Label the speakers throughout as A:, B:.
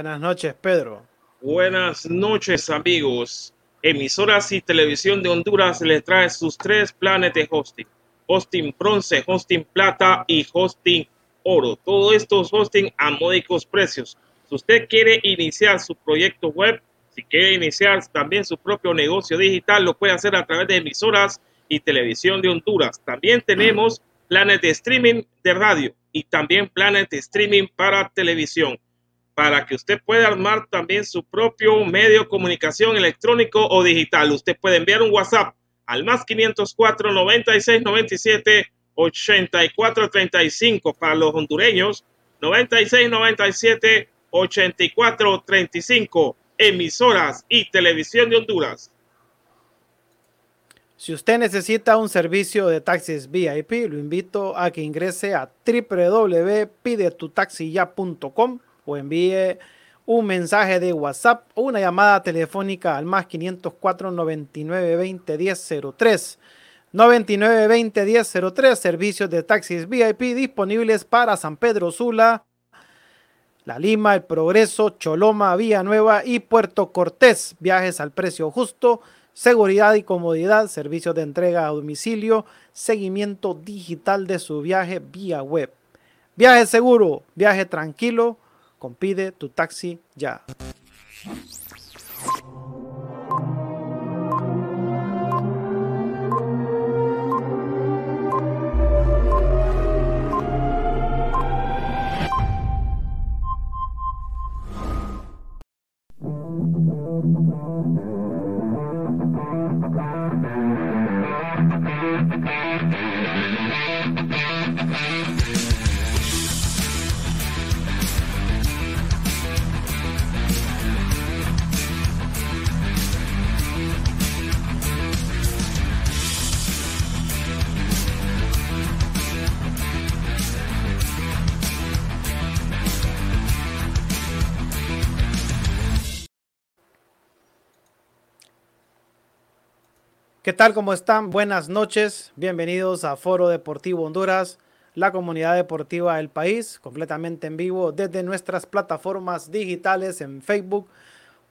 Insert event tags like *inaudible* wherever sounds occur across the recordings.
A: Buenas noches, Pedro.
B: Buenas noches, amigos. Emisoras y Televisión de Honduras les trae sus tres planes de hosting. Hosting bronce, hosting plata y hosting oro. Todos estos hosting a módicos precios. Si usted quiere iniciar su proyecto web, si quiere iniciar también su propio negocio digital, lo puede hacer a través de emisoras y televisión de Honduras. También tenemos planes de streaming de radio y también planes de streaming para televisión para que usted pueda armar también su propio medio de comunicación electrónico o digital. Usted puede enviar un WhatsApp al más 504 96 97 84 35 para los hondureños, 96 97 84 35 emisoras y televisión de Honduras.
A: Si usted necesita un servicio de taxis VIP, lo invito a que ingrese a www.pidetutaxiya.com o envíe un mensaje de WhatsApp o una llamada telefónica al más 504 99 20 10 03. 99 20 10 03, servicios de taxis VIP disponibles para San Pedro Sula, La Lima, El Progreso, Choloma, Nueva y Puerto Cortés. Viajes al precio justo, seguridad y comodidad, servicios de entrega a domicilio, seguimiento digital de su viaje vía web. Viaje seguro, viaje tranquilo Compide tu taxi ya. ¿Qué tal? ¿Cómo están? Buenas noches. Bienvenidos a Foro Deportivo Honduras, la comunidad deportiva del país, completamente en vivo desde nuestras plataformas digitales en Facebook,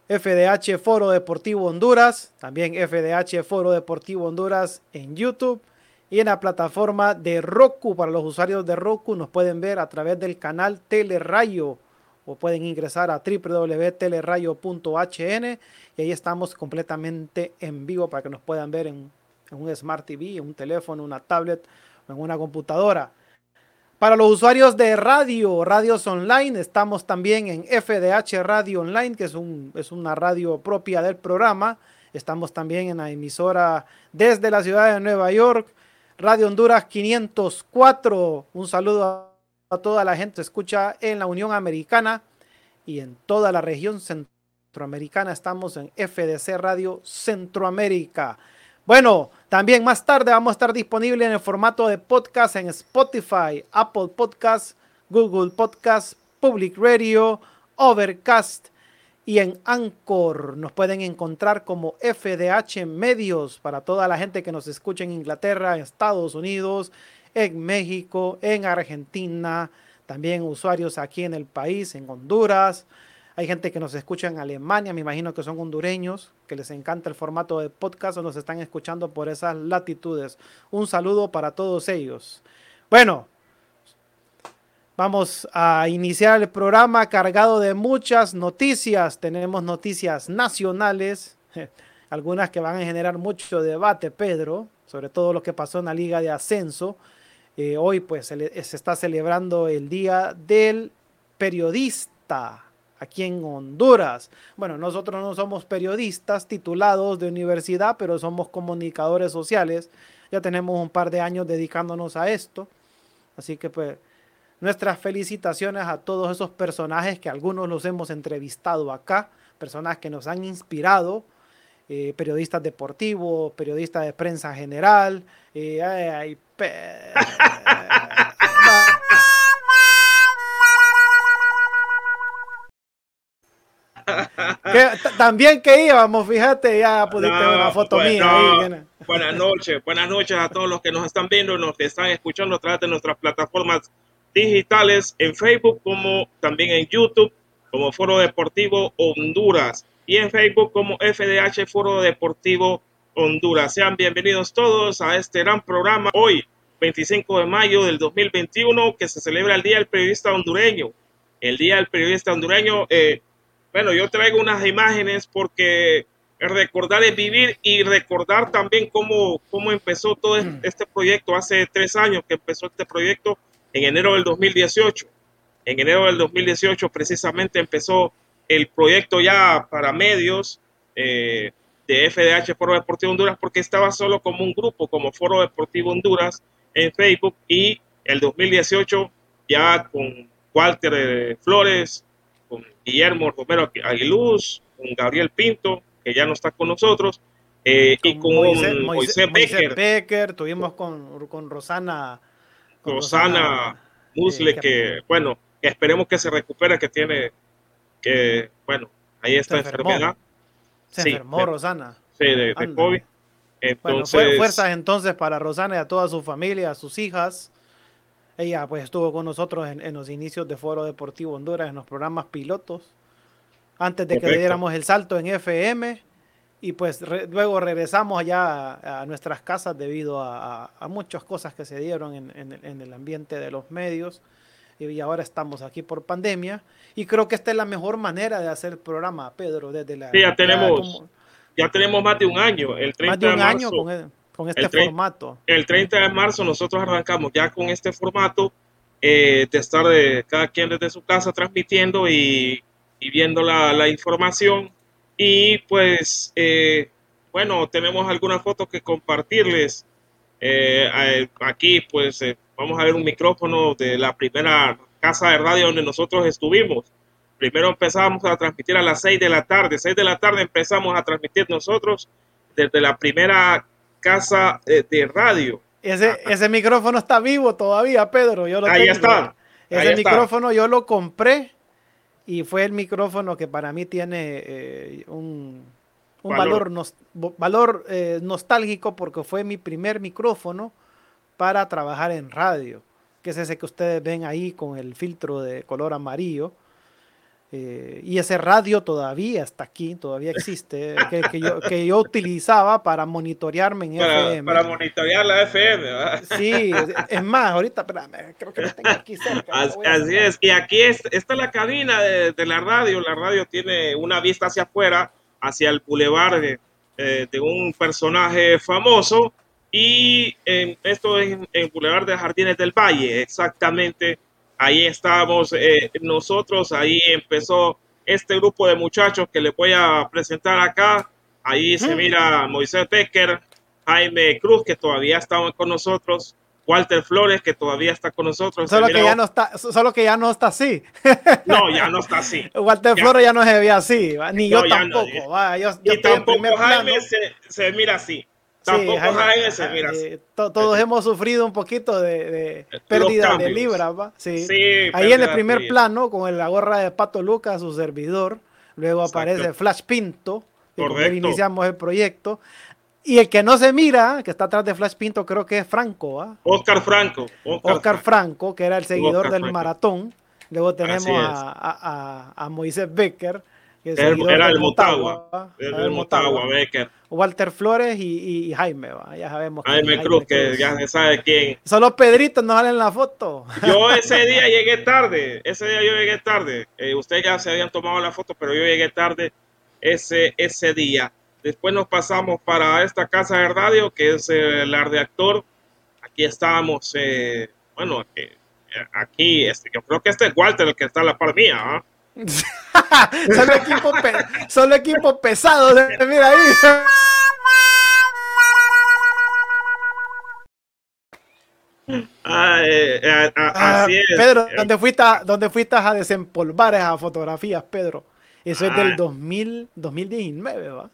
A: FDH Foro Deportivo Honduras, también FDH Foro Deportivo Honduras en YouTube y en la plataforma de Roku. Para los usuarios de Roku nos pueden ver a través del canal Telerayo o pueden ingresar a www.telerayo.hn y ahí estamos completamente en vivo para que nos puedan ver en, un Smart TV, un teléfono, una tablet o en una computadora. Para los usuarios de radio, radios online, estamos también en FDH Radio Online, que es, un, es una radio propia del programa. Estamos también en la emisora desde la ciudad de Nueva York, Radio Honduras 504. Un saludo a toda la gente escucha en la Unión Americana y en toda la región centroamericana. Estamos en FDC Radio Centroamérica. Bueno, también más tarde vamos a estar disponibles en el formato de podcast en Spotify, Apple Podcast, Google Podcast, Public Radio, Overcast y en Anchor. Nos pueden encontrar como FDH Medios para toda la gente que nos escucha en Inglaterra, Estados Unidos, en México, en Argentina, también usuarios aquí en el país, en Honduras, hay gente que nos escucha en Alemania, me imagino que son hondureños, que les encanta el formato de podcast o nos están escuchando por esas latitudes. Un saludo para todos ellos. Bueno, vamos a iniciar el programa cargado de muchas noticias. Tenemos noticias nacionales, *laughs* algunas que van a generar mucho debate, Pedro, sobre todo lo que pasó en la Liga de Ascenso. Eh, hoy pues se, se está celebrando el Día del Periodista aquí en Honduras. Bueno, nosotros no somos periodistas titulados de universidad, pero somos comunicadores sociales. Ya tenemos un par de años dedicándonos a esto. Así que pues nuestras felicitaciones a todos esos personajes que algunos los hemos entrevistado acá, personas que nos han inspirado, eh, periodistas deportivos, periodistas de prensa general. Eh, ay, *laughs* también que íbamos, fíjate, ya pudiste ver una foto
B: pues,
A: mía.
B: ahí, buenas noches, buenas noches a todos los que nos están viendo y nos están escuchando a través de nuestras plataformas digitales en Facebook como también en YouTube como Foro Deportivo Honduras y en Facebook como FDH Foro Deportivo Honduras. Sean bienvenidos todos a este gran programa hoy, 25 de mayo del 2021, que se celebra el Día del Periodista Hondureño. El Día del Periodista Hondureño, eh, bueno, yo traigo unas imágenes porque recordar es vivir y recordar también cómo, cómo empezó todo mm. este proyecto hace tres años que empezó este proyecto en enero del 2018. En enero del 2018 precisamente empezó el proyecto ya para medios eh, de FDH Foro Deportivo Honduras porque estaba solo como un grupo, como Foro Deportivo Honduras en Facebook y el 2018 ya con Walter eh, Flores, con Guillermo Romero Aguiluz, con Gabriel Pinto, que ya no está con nosotros, eh, y con Moisés,
A: Becker. Tuvimos con, con Rosana.
B: Rosana, Musle, que, bueno, esperemos que se recupere, que tiene, que, bueno, ahí está enfermedad.
A: Se enfermó Rosana.
B: Sí, de, COVID.
A: Entonces, fuerzas entonces para Rosana y a toda su familia, a sus hijas. Ella pues estuvo con nosotros en, los inicios de Foro Deportivo Honduras, en los programas pilotos, antes de que diéramos el salto en FM y pues luego regresamos allá a, nuestras casas debido a, muchas cosas que se dieron en, el ambiente de los medios y ahora estamos aquí por pandemia y creo que esta es la mejor manera de hacer el programa, Pedro, desde la...
B: Sí, ya tenemos, ya tenemos más de un año, el 30 más de un año
A: con con este formato.
B: El 30 de marzo nosotros arrancamos ya con este formato eh, de estar de cada quien desde su casa transmitiendo y, viendo la, información. Y pues, eh, bueno, tenemos algunas fotos que compartirles. Eh, aquí pues vamos a ver un micrófono de la primera casa de radio donde nosotros estuvimos. Primero empezamos a transmitir a las 6 de la tarde. 6 de la tarde empezamos a transmitir nosotros desde la primera casa eh, de radio.
A: Ese, ese micrófono está vivo todavía, Pedro. Yo lo
B: Ahí está.
A: Ese micrófono yo lo compré y fue el micrófono que para mí tiene eh, un, valor, valor, eh, nostálgico porque fue mi primer micrófono para trabajar en radio, que es ese que ustedes ven ahí con el filtro de color amarillo. Eh, y ese radio todavía está aquí, todavía existe, *laughs* que, que, yo, que yo utilizaba para monitorearme en
B: para,
A: FM.
B: Para monitorear la FM, ¿verdad?
A: Sí, es más, ahorita, espérame, creo que lo tengo aquí cerca.
B: Así, así es, y aquí es, está la cabina de, de, la radio, la radio tiene una vista hacia afuera, hacia el bulevar de, eh, de un personaje famoso, y esto es en el bulevar de Jardines del Valle, exactamente ahí estábamos eh, nosotros, ahí empezó este grupo de muchachos que les voy a presentar acá. Ahí se mira Moisés Becker, Jaime Cruz, que todavía estaban con nosotros, Walter Flores, que todavía está con nosotros.
A: Solo, que ya, no está, solo que ya no está así.
B: No, ya no está así. *laughs*
A: Walter ya. Flores ya no se ve así, ni no, yo tampoco. No,
B: va. Yo, yo y tampoco Jaime se, se mira así. Tampoco
A: sí, Jaime,
B: Jaime se mira
A: eh, to, todos eh, hemos sufrido un poquito de, de pérdida de libras, ¿va? Sí. sí Ahí en el primer plano, con la gorra de Pato Lucas, su servidor. Luego Exacto. aparece Flash Pinto, él iniciamos el proyecto. Y el que no se mira, que está atrás de Flash Pinto, creo que es Franco, ¿ah?
B: Oscar Franco.
A: Oscar, Oscar Franco, que era el seguidor Oscar del Franco. maratón. Luego tenemos a, a, a, Moisés Becker, que es
B: el, era el Motagua. Motagua era el Motagua, Becker.
A: Walter Flores y, Jaime, ¿va? ya sabemos.
B: Jaime, Jaime Cruz, que ya se sabe quién.
A: Solo Pedrito no sale en la foto.
B: Yo *laughs* ese día llegué tarde, ese día yo llegué tarde. Eh, ustedes ya se habían tomado la foto, pero yo llegué tarde ese, ese día. Después nos pasamos para esta casa de radio, que es eh, la de actor. Aquí estábamos, eh, bueno, aquí, aquí este, yo creo que este es Walter el que está a la par mía, ¿eh? *laughs*
A: solo, equipo solo equipo pesado, mira ahí.
B: Ah, eh, eh, ah, así es.
A: Pedro, ¿dónde fuiste, a, ¿dónde fuiste a desempolvar esas fotografías, Pedro? Eso es del 2000, 2019, ¿va?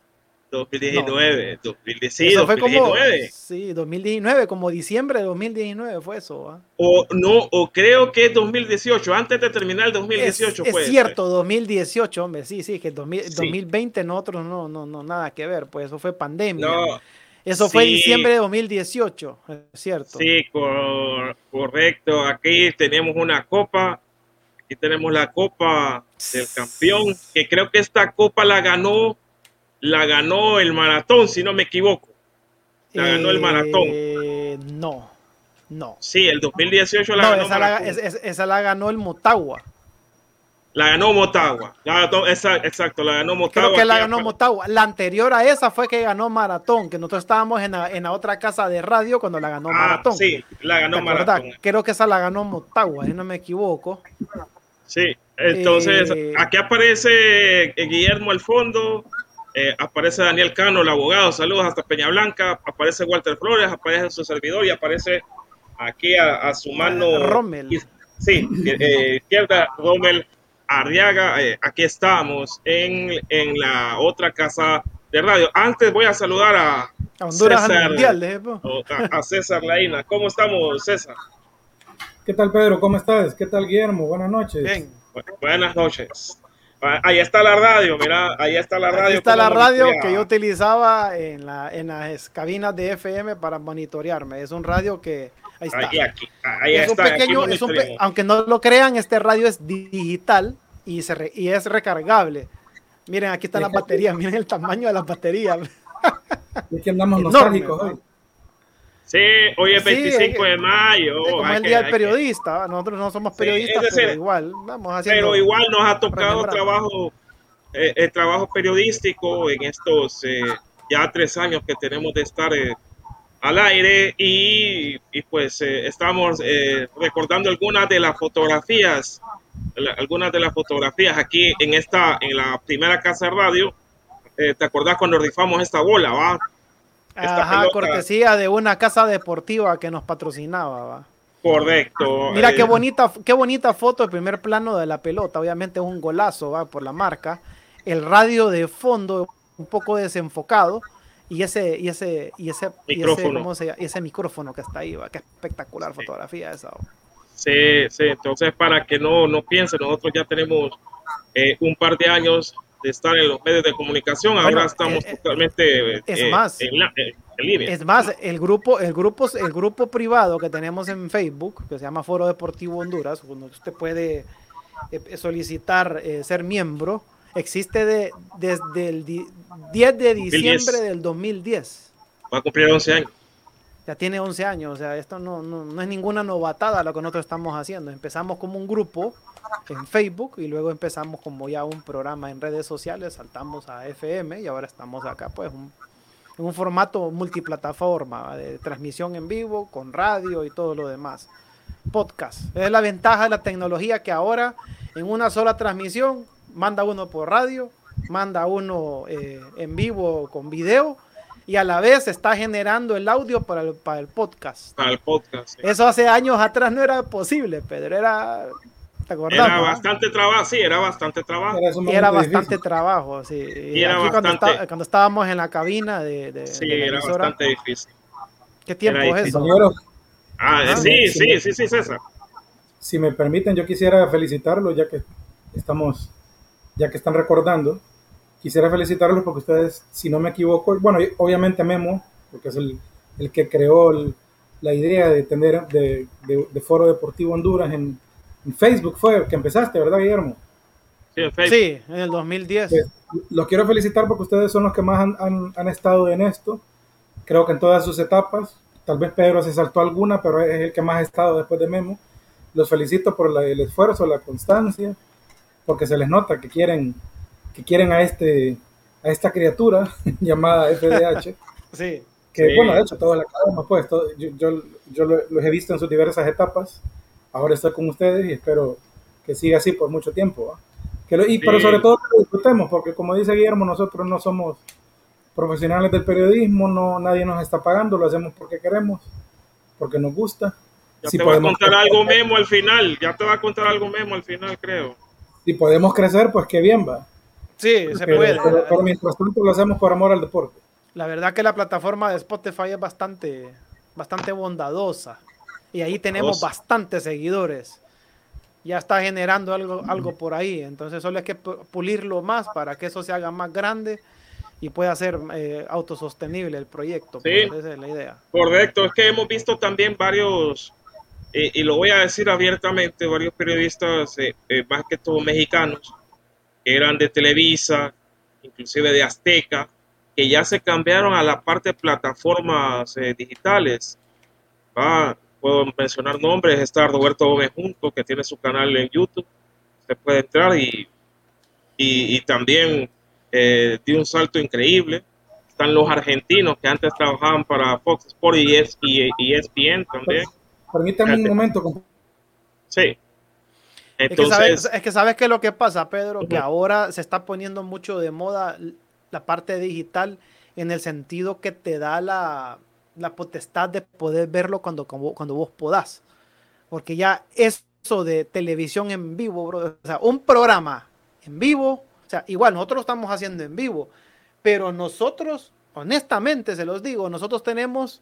B: 2019, no. 2019, sí, eso 2019.
A: Como, sí, 2019, como diciembre de 2019 fue eso.
B: O no, o creo que es 2018, antes de terminar el 2018
A: es,
B: fue.
A: Es cierto, 2018, hombre, sí, sí, que 2000, sí. 2020 nosotros no, no, no, nada que ver, pues eso fue pandemia.
B: No,
A: eso fue sí. diciembre de 2018, es cierto.
B: Sí, cor correcto, aquí tenemos una copa, aquí tenemos la copa del campeón, que creo que esta copa la ganó la ganó el maratón, si no me equivoco. La ganó el maratón.
A: Eh, no, no.
B: Sí, el 2018 la
A: no,
B: ganó.
A: Esa la, esa, esa la, ganó el Motagua.
B: La ganó Motagua. La, esa, exacto, la ganó Motagua.
A: Creo que la ganó Motagua. La anterior a esa fue que ganó Maratón, que nosotros estábamos en la, en la otra casa de radio cuando la ganó
B: ah,
A: Maratón.
B: Sí, la ganó Maratón.
A: Creo que esa la ganó Motagua, si no me equivoco.
B: Sí, entonces eh, aquí aparece Guillermo al fondo, eh, aparece Daniel Cano, el abogado, saludos hasta Peña Blanca, aparece Walter Flores, aparece su servidor y aparece aquí a, a su mano.
A: Rommel.
B: Sí, eh, izquierda, Rommel Arriaga. Eh, aquí estamos en, en, la otra casa de radio. Antes voy a saludar a,
A: a Honduras
B: César,
A: Mundial, ¿eh?
B: a, a César Laina. ¿Cómo estamos, César?
C: ¿Qué tal, Pedro? ¿Cómo estás? ¿Qué tal, Guillermo? Buenas noches.
A: Bien.
B: Buenas noches. Ahí está la radio, mira, ahí está la radio.
A: Ahí está la radio que yo utilizaba en, la, en las cabinas de FM para monitorearme. Es un radio que ahí está.
B: Ahí, aquí, ahí
A: es
B: está,
A: un pequeño, es un pe aunque no lo crean, este radio es digital y, se re y es recargable. Miren, aquí están las baterías, miren el tamaño de las baterías.
C: Es que andamos *laughs* nostálgicos hoy.
B: Sí, hoy es 25 sí, de mayo.
A: Como el día del periodista, que... nosotros no somos periodistas, sí, decir, pero igual vamos haciendo.
B: Pero igual nos ha tocado trabajo, eh, el trabajo periodístico en estos eh, ya tres años que tenemos de estar eh, al aire y, y pues eh, estamos eh, recordando algunas de las fotografías, la, algunas de las fotografías aquí en esta, en la primera casa de radio. Eh, ¿Te acordás cuando rifamos esta bola, va?
A: Ajá, pelota. cortesía de una casa deportiva que nos patrocinaba. ¿va?
B: Correcto.
A: Mira qué bonita, qué bonita foto el primer plano de la pelota. Obviamente es un golazo, va por la marca. El radio de fondo un poco desenfocado y ese y ese y ese
B: micrófono,
A: y ese, se, y ese micrófono que está ahí, va. qué espectacular sí. fotografía esa. ¿va?
B: Sí, sí. Entonces para que no no piensen, nosotros ya tenemos eh, un par de años de estar en los medios de comunicación, bueno, ahora estamos eh, totalmente
A: es eh, más,
B: en, la, en, línea.
A: Es más, el grupo, el grupo, el grupo privado que tenemos en Facebook, que se llama Foro Deportivo Honduras, donde usted puede eh, solicitar eh, ser miembro, existe de, desde el 10 de diciembre del 2010.
B: Va a cumplir 11 años.
A: Ya tiene 11 años, o sea, esto no, no, no es ninguna novatada lo que nosotros estamos haciendo. Empezamos como un grupo en Facebook y luego empezamos como ya un programa en redes sociales, saltamos a FM y ahora estamos acá pues un, en un formato multiplataforma de transmisión en vivo con radio y todo lo demás. Podcast. Es la ventaja de la tecnología que ahora en una sola transmisión manda uno por radio, manda uno eh, en vivo con video y a la vez está generando el audio para el, para el podcast.
B: Para el podcast.
A: Eso hace años atrás no era posible, Pedro. Era
B: era bastante trabajo, sí, era bastante trabajo.
A: y era bastante trabajo, sí. Y, era bastante... Cuando, estábamos en la cabina de...
B: sí, era bastante difícil.
A: ¿Qué tiempo es eso?
B: Ah, ah sí, sí, sí, sí, César.
C: Si me permiten, yo quisiera felicitarlo ya que estamos, ya que están recordando. Quisiera felicitarlos porque ustedes, si no me equivoco, bueno, obviamente Memo, porque es el, el que creó la idea de tener de, de Foro Deportivo Honduras en, en Facebook fue que empezaste, ¿verdad, Guillermo?
A: Sí, en, sí, en el 2010. Pues,
C: los quiero felicitar porque ustedes son los que más han, han, estado en esto. Creo que en todas sus etapas. Tal vez Pedro se saltó alguna, pero es el que más ha estado después de Memo. Los felicito por el esfuerzo, la constancia, porque se les nota que quieren, que quieren a, este, a esta criatura *laughs* llamada FDH. *laughs*
A: sí.
C: Que bueno, de hecho, todos la cadena, pues, yo, yo, yo los he visto en sus diversas etapas ahora estoy con ustedes y espero que siga así por mucho tiempo. Que y, Pero sobre todo que lo disfrutemos, porque como dice Guillermo, nosotros no somos profesionales del periodismo, no nadie nos está pagando, lo hacemos porque queremos, porque nos gusta.
B: Ya te va a contar algo Memo al final, ya te va a contar algo Memo al final, creo.
C: Si podemos crecer, pues qué bien va.
A: Sí, se puede.
C: Pero, mientras tanto lo hacemos por amor al deporte.
A: La verdad que la plataforma de Spotify es bastante, bastante bondadosa y ahí tenemos bastantes seguidores. Ya está generando algo, algo por ahí, entonces solo hay que pulirlo más para que eso se haga más grande y pueda ser eh, autosostenible el proyecto.
B: Sí, esa es la idea. Correcto, es que hemos visto también varios, y lo voy a decir abiertamente, varios periodistas, eh, eh, más que todos mexicanos, que eran de Televisa, inclusive de Azteca, que ya se cambiaron a la parte de plataformas digitales. Ah, puedo mencionar nombres, está Roberto Gómez Junto, que tiene su canal en YouTube, se puede entrar y, y, también eh, dio un salto increíble. Están los argentinos que antes trabajaban para Fox Sports y, ESPN también.
C: Permítame un momento.
B: Sí.
A: Entonces, es, que sabes, que lo que pasa, Pedro, que ahora se está poniendo mucho de moda la parte digital en el sentido que te da la, la potestad de poder verlo cuando, cuando vos podás. Porque ya eso de televisión en vivo, o sea, un programa en vivo, o sea, igual nosotros lo estamos haciendo en vivo, pero nosotros, honestamente se los digo, nosotros tenemos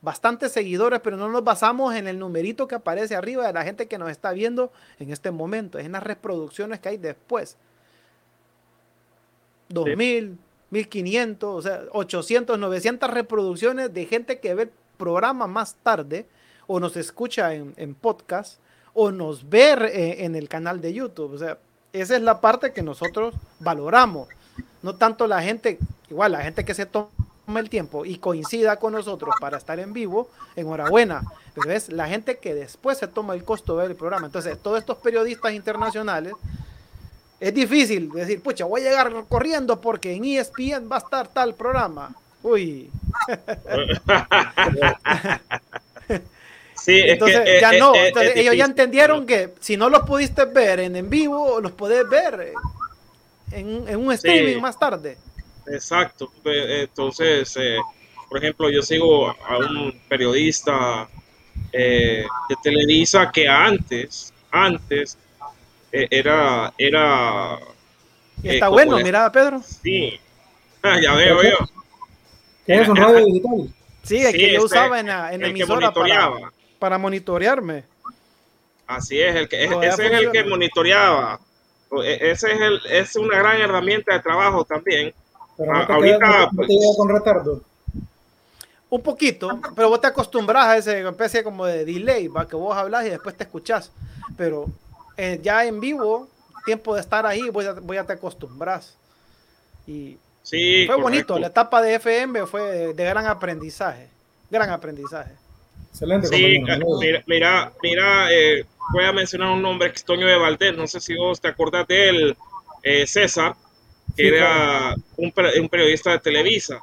A: bastantes seguidores, pero no nos basamos en el numerito que aparece arriba de la gente que nos está viendo en este momento, es en las reproducciones que hay después. 2000, 1500, o sea, 800, 900 reproducciones de gente que ve el programa más tarde o nos escucha en, podcast o nos ve eh, en el canal de YouTube. O sea, esa es la parte que nosotros valoramos. No tanto la gente, igual la gente que se toma el tiempo y coincida con nosotros para estar en vivo, enhorabuena. Pero es la gente que después se toma el costo de ver el programa. Entonces, todos estos periodistas internacionales es difícil decir, pucha, voy a llegar corriendo porque en ESPN va a estar tal programa. Uy. *laughs*
B: sí,
A: entonces ya no. ellos ya entendieron que si no los pudiste ver en, en vivo, los podés ver en, un streaming más tarde.
B: Exacto. Entonces, eh, por ejemplo, yo sigo a un periodista eh, de Televisa que antes, antes eh, era... era
A: Está eh, bueno, mira, Pedro.
B: Sí, ah, ya veo yo.
C: ¿Qué es un radio digital?
A: Sí, es que yo usaba en la, en emisora para, para, monitorearme.
B: Así es, el que, ese es el que monitoreaba. E, ese es, el, es una gran herramienta de trabajo también.
C: Pero no te ahorita, pues, con retardo.
A: Un poquito, pero vos te acostumbras a esa especie como de delay, va que vos hablas y después te escuchás. Pero eh, ya en vivo, tiempo de estar ahí, voy a, voy a te acostumbras. Y
B: sí,
A: fue bonito, la etapa de FM fue de, gran aprendizaje, gran aprendizaje.
B: Excelente. Sí, mira, mira, eh, voy a mencionar un nombre, que es Toño de Valdés, no sé si vos te acordás de él, eh, César, que era un, un, periodista de Televisa,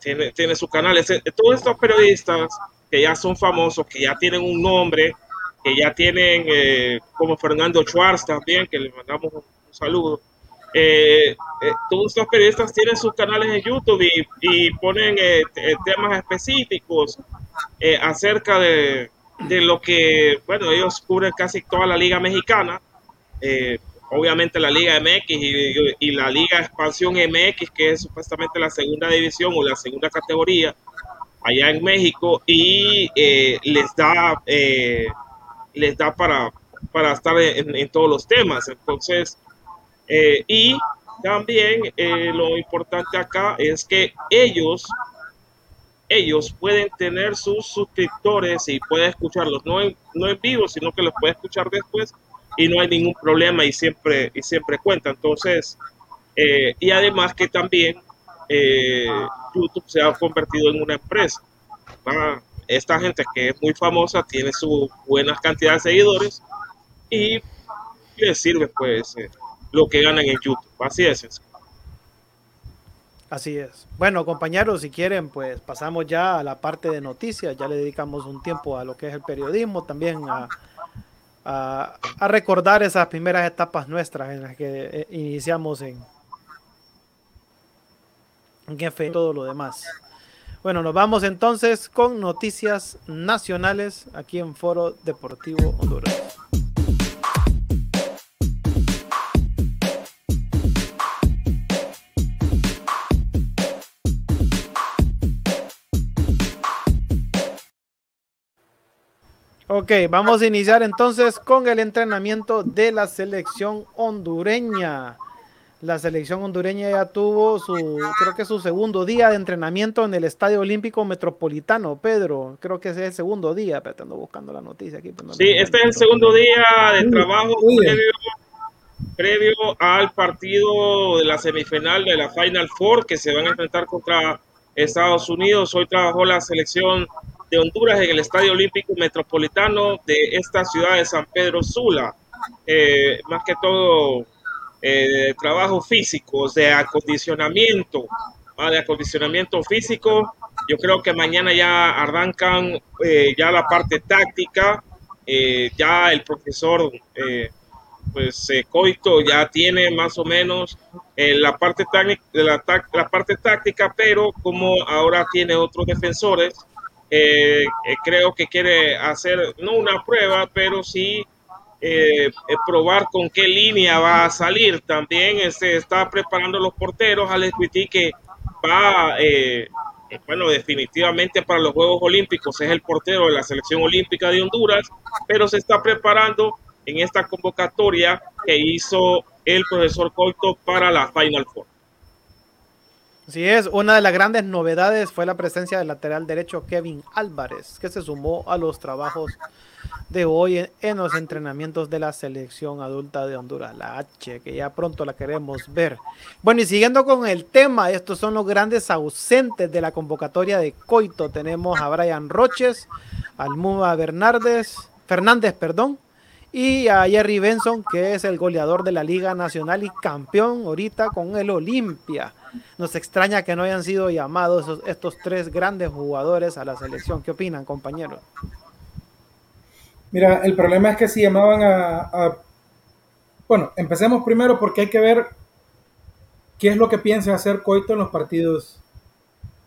B: tiene, tiene su canal. todos estos periodistas que ya son famosos, que ya tienen un nombre, que ya tienen, eh, como Fernando Schwartz también, que le mandamos un, saludo. Eh, eh, todos estos periodistas tienen sus canales en YouTube y, ponen temas específicos acerca de, de, lo que, bueno, ellos cubren casi toda la liga mexicana, obviamente la liga MX y, y, la liga Expansión MX, que es supuestamente la segunda división o la segunda categoría allá en México y les da les da para, para estar en, todos los temas. Entonces, eh, y también eh, lo importante acá es que ellos, ellos pueden tener sus suscriptores y pueden escucharlos, no en, no en vivo, sino que los puede escuchar después y no hay ningún problema y siempre, y siempre cuenta. Entonces, eh, y además que también YouTube se ha convertido en una empresa esta gente que es muy famosa tiene su buena cantidad de seguidores y les sirve pues eh, lo que ganan en YouTube. Así es.
A: Así es. Bueno, compañeros, si quieren, pues pasamos ya a la parte de noticias. Ya le dedicamos un tiempo a lo que es el periodismo, también a, a, recordar esas primeras etapas nuestras en las que eh, iniciamos en, en todo lo demás. Bueno, nos vamos entonces con noticias nacionales aquí en Foro Deportivo Honduras. Ok, vamos a iniciar entonces con el entrenamiento de la selección hondureña. La selección hondureña ya tuvo su, creo que su segundo día de entrenamiento en el Estadio Olímpico Metropolitano, Pedro. Creo que ese es el segundo día, pero ando buscando la noticia aquí.
B: sí, este es el segundo día de trabajo previo, al partido de la semifinal de la Final Four que se van a enfrentar contra Estados Unidos. Hoy trabajó la selección de Honduras en el Estadio Olímpico Metropolitano de esta ciudad de San Pedro Sula. Eh, más que todo eh, trabajo físico, de acondicionamiento, de acondicionamiento físico. Yo creo que mañana ya arrancan eh, ya la parte táctica, eh, ya el profesor, eh, pues Coito ya tiene más o menos la, parte la, la parte táctica, pero como ahora tiene otros defensores, creo que quiere hacer, no una prueba, pero sí eh, probar con qué línea va a salir. También se este, está preparando los porteros. Alex Witty que va, eh, bueno, definitivamente para los Juegos Olímpicos es el portero de la selección olímpica de Honduras, pero se está preparando en esta convocatoria que hizo el profesor Coito para la Final Four.
A: Así es, una de las grandes novedades fue la presencia del lateral derecho Kevin Álvarez, que se sumó a los trabajos de hoy en, los entrenamientos de la selección adulta de Honduras, la H, que ya pronto la queremos ver. Bueno, y siguiendo con el tema, estos son los grandes ausentes de la convocatoria de Coito. Tenemos a Brian Roches, al Muma Bernardes, Fernández, perdón, y a Jerry Benson, que es el goleador de la Liga Nacional y campeón ahorita con el Olimpia. Nos extraña que no hayan sido llamados estos tres grandes jugadores a la selección. ¿Qué opinan, compañeros?
C: Mira, el problema es que si llamaban a, Bueno, empecemos primero porque hay que ver qué es lo que piensa hacer Coito en los partidos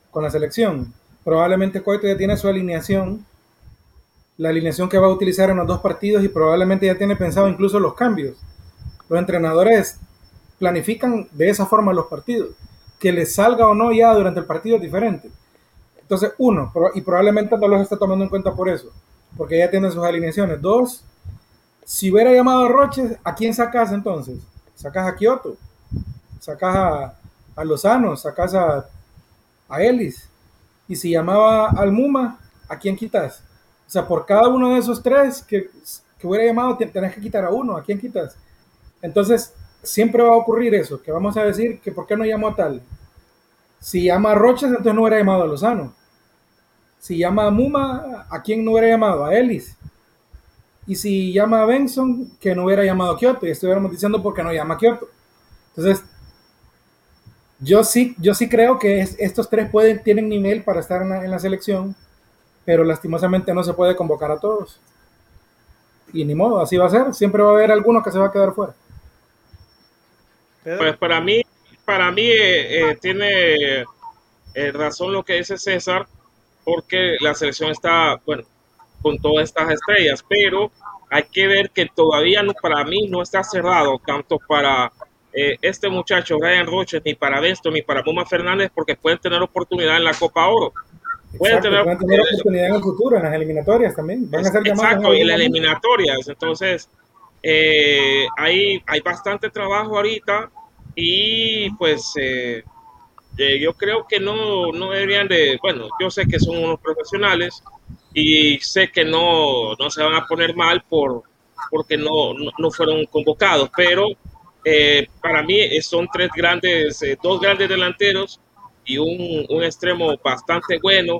C: con la selección. Probablemente Coito ya tiene su alineación, la alineación que va a utilizar en los dos partidos y probablemente ya tiene pensado incluso los cambios. Los entrenadores planifican de esa forma los partidos. Que les salga o no ya durante el partido es diferente. Entonces, uno, y probablemente no los está tomando en cuenta por eso porque ya tiene sus alineaciones. Dos, si hubiera llamado a Roches, ¿a quién sacas entonces? Sacas a Kioto, sacas a, a Lozano, sacas a, a Ellis. Y si llamaba al Muma, ¿a quién quitas? O sea, por cada uno de esos tres que que hubiera llamado, tenés que quitar a uno, ¿a quién quitas? Entonces, siempre va a ocurrir eso, que vamos a decir que ¿por qué no llamó a tal? Si llama a Roches, entonces no hubiera llamado a Lozano. Si llama a Muma, ¿a quién no hubiera llamado? A Ellis. Y si llama a Benson, que no hubiera llamado a Kyoto. Y estuviéramos diciendo por qué no llama a Kyoto. Entonces, yo sí, yo sí creo que estos tres pueden, tienen nivel para estar en la, selección, pero lastimosamente no se puede convocar a todos. Y ni modo, así va a ser. Siempre va a haber alguno que se va a quedar fuera.
B: Pues para mí, para mí eh, eh, tiene eh, razón lo que dice César, porque la selección está, bueno, con todas estas estrellas, pero hay que ver que todavía no, para mí no está cerrado tanto para eh, este muchacho Ryan Roches, ni para Besto, ni para Puma Fernández, porque pueden tener oportunidad en la Copa Oro.
C: Pueden, tener, oportunidad en el futuro, en las eliminatorias también.
B: Van a ser exacto, y en las eliminatorias. Entonces, eh, hay, hay bastante trabajo ahorita y pues eh, yo creo que no, no deberían de, bueno, yo sé que son unos profesionales y sé que no, no se van a poner mal por porque no, no fueron convocados, pero eh, para mí eh, son tres grandes, eh, dos grandes delanteros y un, un extremo bastante bueno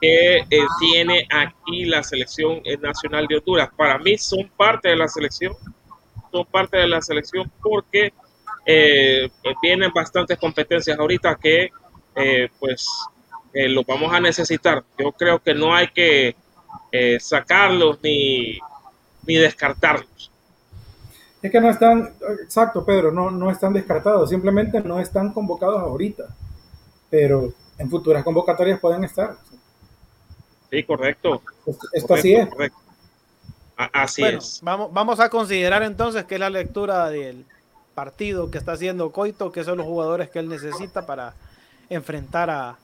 B: que tiene aquí la selección nacional de Honduras. Para mí son parte de la selección, son parte de la selección porque vienen bastantes competencias ahorita que pues lo vamos a necesitar. Yo creo que no hay que sacarlos ni, ni descartarlos.
C: Es que no están, exacto, Pedro, no, no están descartados, simplemente no están convocados ahorita, pero en futuras convocatorias pueden estar.
B: Sí, correcto.
C: Esto, así es.
B: Así es.
A: Vamos, vamos a considerar entonces que es la lectura del partido que está haciendo Coito, que son los jugadores que él necesita para enfrentar a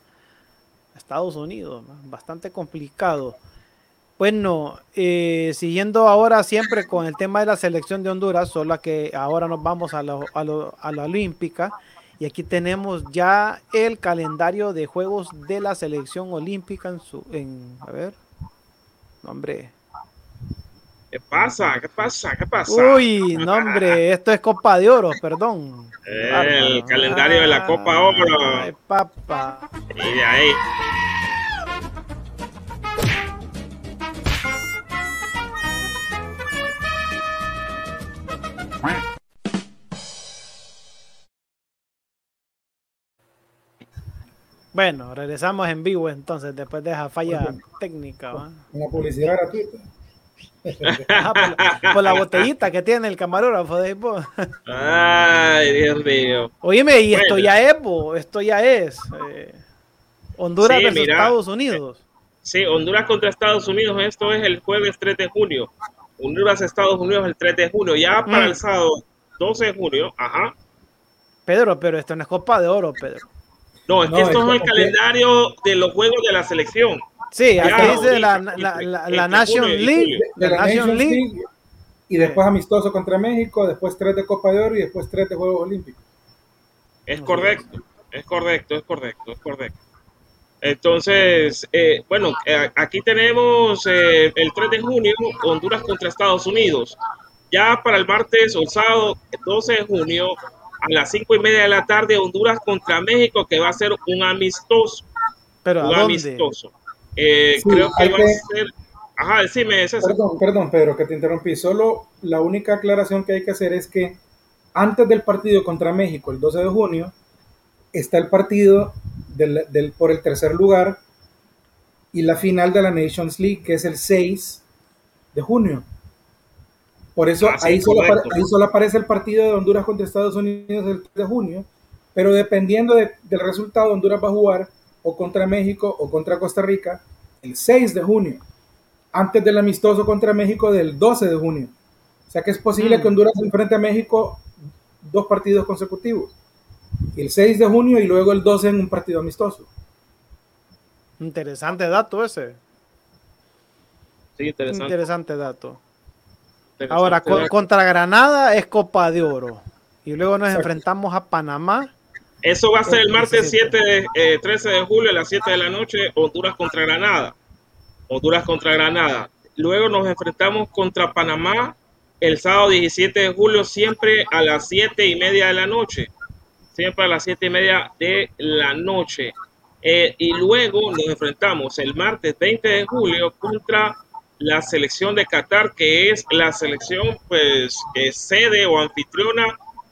A: Estados Unidos. Bastante complicado. Bueno, eh, siguiendo ahora siempre con el tema de la selección de Honduras, solo que ahora nos vamos a, la olímpica. Y aquí tenemos ya el calendario de juegos de la selección olímpica en su. En, a ver. Hombre.
B: ¿Qué pasa? ¿Qué pasa? ¿Qué pasa?
A: Uy, no, hombre, esto es Copa de Oro, perdón.
B: El calendario de la Copa Oro. Ay,
A: papá.
B: Y de ahí.
A: Bueno, regresamos en vivo entonces, después de esa falla técnica.
C: Una publicidad gratuita.
A: Por, la, botellita que tiene el camarógrafo de
B: Ay, Dios mío.
A: Oíme, y esto ya es, esto ya es. Eh, Honduras versus Estados Unidos.
B: Sí, Honduras contra Estados Unidos, esto es el jueves 3 de junio. Honduras, Estados Unidos el 3 de junio. Ya para mm. el sábado 12 de junio, ajá.
A: Pedro, pero esto no es Copa de Oro, Pedro.
B: No, es que esto es el calendario de los juegos de la selección.
A: Sí, aquí dice la, la, la, Nation League.
C: la Nation League. Y después amistoso contra México, después tres de Copa de Oro y después tres de Juegos Olímpicos.
B: Es correcto, es correcto, es correcto, es correcto. Entonces, eh, bueno, eh, aquí tenemos eh, el 3 de junio, Honduras contra Estados Unidos. Ya para el martes o sábado 12 de junio, a las cinco y media de la tarde Honduras contra México, que va a ser un amistoso.
A: ¿Pero
B: un amistoso. Eh, creo que va a ser... Ajá, decime, César.
C: Perdón, perdón, Pedro, que te interrumpí. Solo la única aclaración que hay que hacer es que antes del partido contra México, el 12 de junio, está el partido del, del, por el tercer lugar y la final de la Nations League, que es el 6 de junio. Por eso ah, ahí, solo aparece el partido de Honduras contra Estados Unidos el 3 de junio, pero dependiendo del resultado, Honduras va a jugar o contra México o contra Costa Rica el 6 de junio, antes del amistoso contra México del 12 de junio. O sea que es posible mm. que Honduras enfrente a México dos partidos consecutivos. El 6 de junio y luego el 12 en un partido amistoso.
A: Interesante dato ese.
B: Sí, interesante.
A: Interesante dato. Ahora, contra Granada es Copa de Oro. Y luego nos enfrentamos a Panamá.
B: Eso va a ser el martes 7 13 eh, de julio a las 7 de la noche, Honduras contra Granada. Honduras contra Granada. luego nos enfrentamos contra Panamá el sábado 17 de julio, siempre a las 7 y media de la noche. Siempre a las 7 y media de la noche. Eh, y luego nos enfrentamos el martes 20 de julio contra la selección de Qatar, que es la selección, pues, sede o anfitriona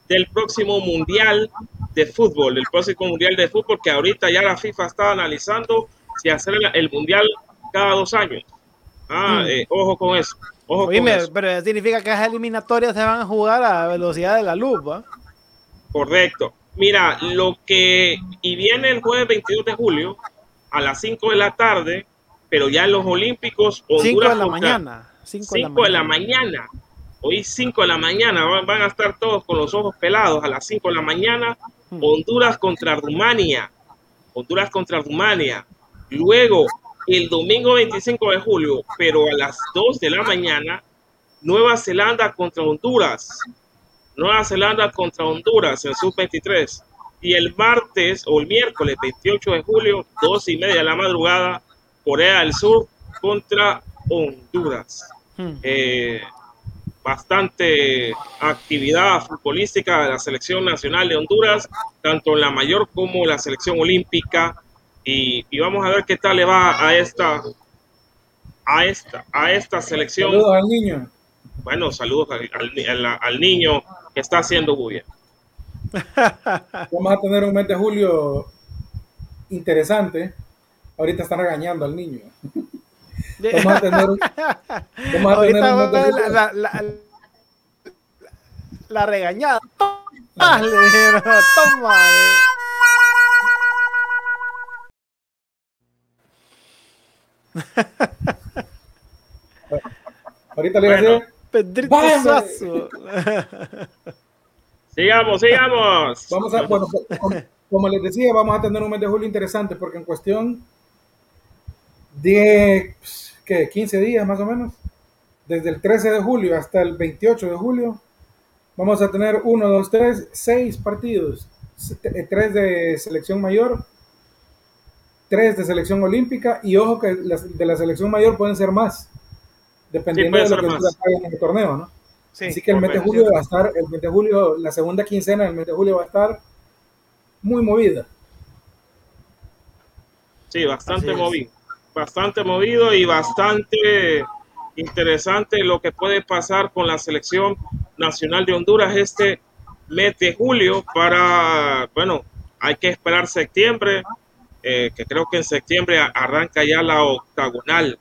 B: del próximo Mundial de Fútbol, el próximo Mundial de Fútbol, que ahorita ya la FIFA está analizando si hacer el, Mundial cada dos años. Ah, mm. eh, ojo con eso. Ojo
A: pero significa que las eliminatorias se van a jugar a velocidad de la luz, ¿va?
B: Correcto. Mira, lo que. Y viene el jueves 22 de julio a las 5 de la tarde, pero ya en los Olímpicos.
A: 5 de la mañana.
B: 5 de, la mañana. Hoy 5 de la mañana van, a estar todos con los ojos pelados a las 5 de la mañana. Honduras contra Rumania. Honduras contra Rumania. Luego, el domingo 25 de julio, pero a las 2 de la mañana, Nueva Zelanda contra Honduras. Nueva Zelanda contra Honduras en sub-23. Y el martes o el miércoles 28 de julio, 2 y media de la madrugada, Corea del Sur contra Honduras. Hmm. Eh, bastante actividad futbolística de la selección nacional de Honduras, tanto en la mayor como la selección olímpica. Y, vamos a ver qué tal le va a esta, a esta, a esta selección.
C: Saludos al niño.
B: Bueno, saludos al niño que está haciendo bien.
C: Vamos a tener un mes de julio interesante. Ahorita están regañando al niño. Vamos a tener,
A: vamos a tener un mes de la, la, la, regañada. Ah, toma. *laughs*
C: Ahorita le voy a decir
A: Pedrito
B: Sigamos, sigamos.
C: Vamos a, bueno, como, les decía, vamos a tener un mes de julio interesante porque en cuestión de ¿qué? 15 días más o menos, desde el 13 de julio hasta el 28 de julio, vamos a tener 1, 2, 3, 6 partidos, 3 de selección mayor, 3 de selección olímpica y ojo que de la selección mayor pueden ser más dependiendo de lo que en el torneo, ¿no? Así que el mes de julio va a estar, el mes de julio, la segunda quincena del mes de julio va a estar muy movida.
B: Sí, bastante movido, bastante movido y bastante interesante lo que puede pasar con la selección nacional de Honduras este mes de julio para, bueno, hay que esperar septiembre, eh, que creo que en septiembre arranca ya la octagonal,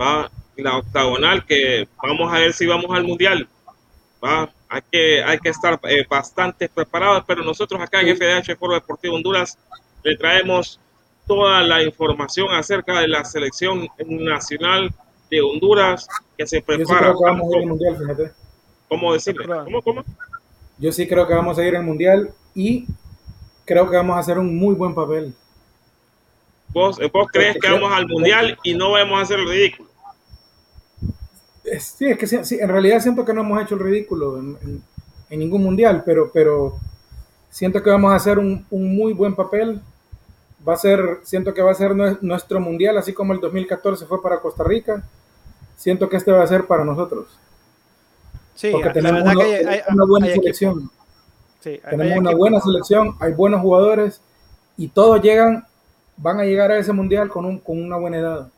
B: va la octagonal, que vamos a ver si vamos al mundial. ¿va? Hay, que, hay que estar eh, bastante preparados, pero nosotros acá en FDH Foro Deportivo Honduras le traemos toda la información acerca de la selección nacional de Honduras que se prepara.
C: Yo sí creo que vamos a ir al mundial, fíjate.
B: ¿Cómo decirle? ¿Cómo, cómo?
C: Yo sí creo que vamos a ir al mundial y creo que vamos a hacer un muy buen papel.
B: ¿Vos, vos crees que vamos al mundial y no vamos a hacer el ridículo?
C: Sí, es que sí, en realidad siento que no hemos hecho el ridículo en, ningún mundial, pero, pero siento que vamos a hacer un, muy buen papel. Va a ser, siento que va a ser nuestro mundial, así como el 2014 fue para Costa Rica. Siento que este va a ser para nosotros.
A: Sí, porque tenemos una,
C: buena selección. tenemos una buena selección, hay buenos jugadores y todos llegan, van a llegar a ese mundial con, un, con una buena edad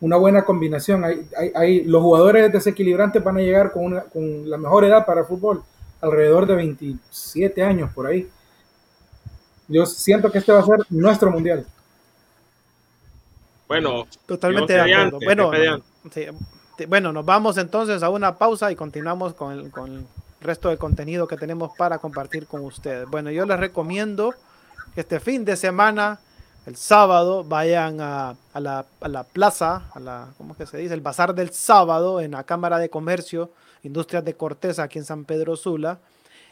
C: una buena combinación. Hay, hay, los jugadores desequilibrantes van a llegar con, una, con la mejor edad para el fútbol, alrededor de 27 años por ahí. Yo siento que este va a ser nuestro mundial.
B: Bueno,
A: totalmente de acuerdo. Bueno, bueno, nos vamos entonces a una pausa y continuamos con el, con el resto del contenido que tenemos para compartir con ustedes. Bueno, yo les recomiendo que este fin de semana el sábado vayan a, la, plaza, a la, ¿cómo que se dice? El bazar del sábado en la Cámara de Comercio, Industrias de Corteza, aquí en San Pedro Sula,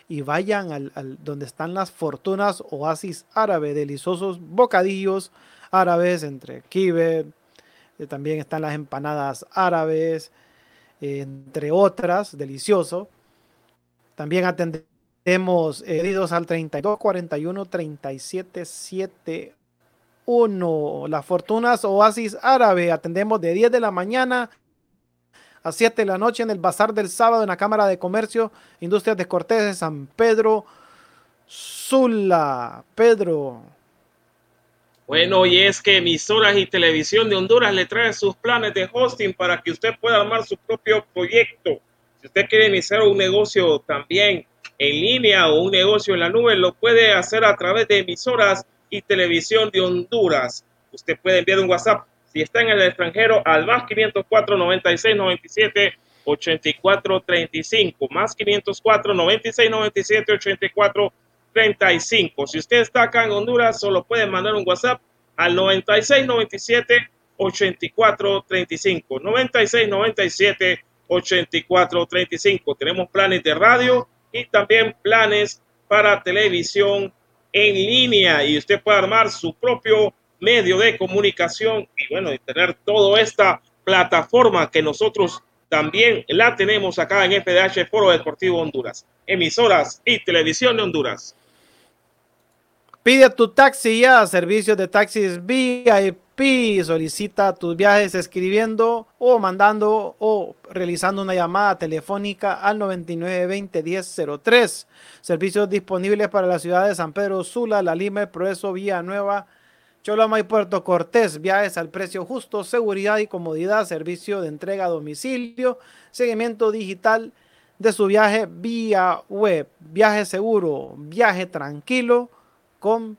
A: y vayan al, donde están las fortunas oasis árabe, deliciosos bocadillos árabes entre kibe, eh, también están las empanadas árabes, entre otras, delicioso. También atendemos heridos al 32 41 37 1. Las Fortunas Oasis Árabe. Atendemos de 10 de la mañana a 7 de la noche en el Bazar del Sábado en la Cámara de Comercio, Industrias de Cortés de San Pedro Sula. Pedro.
B: Bueno, y es que emisoras y televisión de Honduras le trae sus planes de hosting para que usted pueda armar su propio proyecto. Si usted quiere iniciar un negocio también en línea o un negocio en la nube, lo puede hacer a través de emisoras y televisión de Honduras. Usted puede enviar un WhatsApp si está en el extranjero al más 504 96 97 84 35 más 504 96 97 84 35. Si usted está acá en Honduras, solo puede mandar un WhatsApp al 96 97 84 35. 96 97 84 35. Tenemos planes de radio y también planes para televisión en línea y usted puede armar su propio medio de comunicación y bueno, y tener toda esta plataforma que nosotros también la tenemos acá en FDH Foro Deportivo Honduras, emisoras y televisión de Honduras.
A: Pide tu taxi ya, servicios de taxis VIP, solicita tus viajes escribiendo o mandando o realizando una llamada telefónica al 9920-1003. Servicios disponibles para la ciudad de San Pedro Sula, La Lima, El Progreso, Vía Nueva, Choloma y Puerto Cortés. Viajes al precio justo, seguridad y comodidad, servicio de entrega a domicilio, seguimiento digital de su viaje vía web, viaje seguro, viaje tranquilo con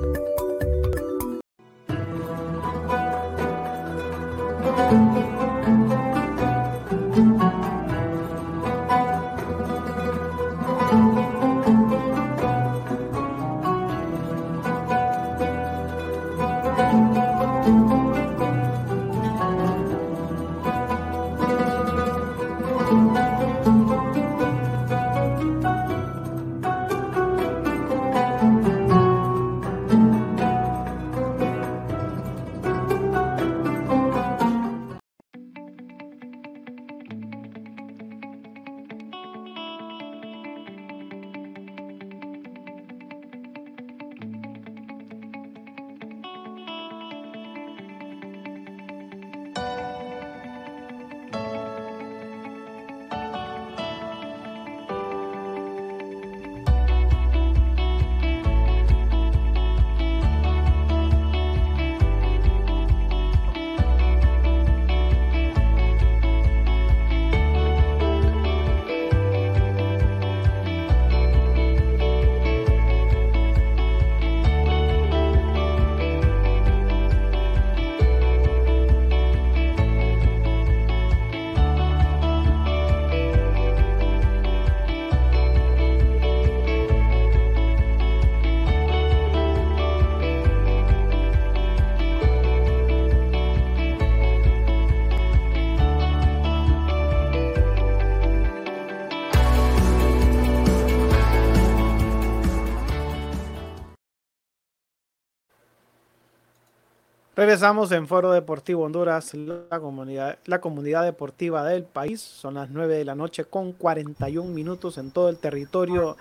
A: Regresamos en Foro Deportivo Honduras, la comunidad, la comunidad deportiva del país. Son las 9 de la noche con 41 minutos en todo el territorio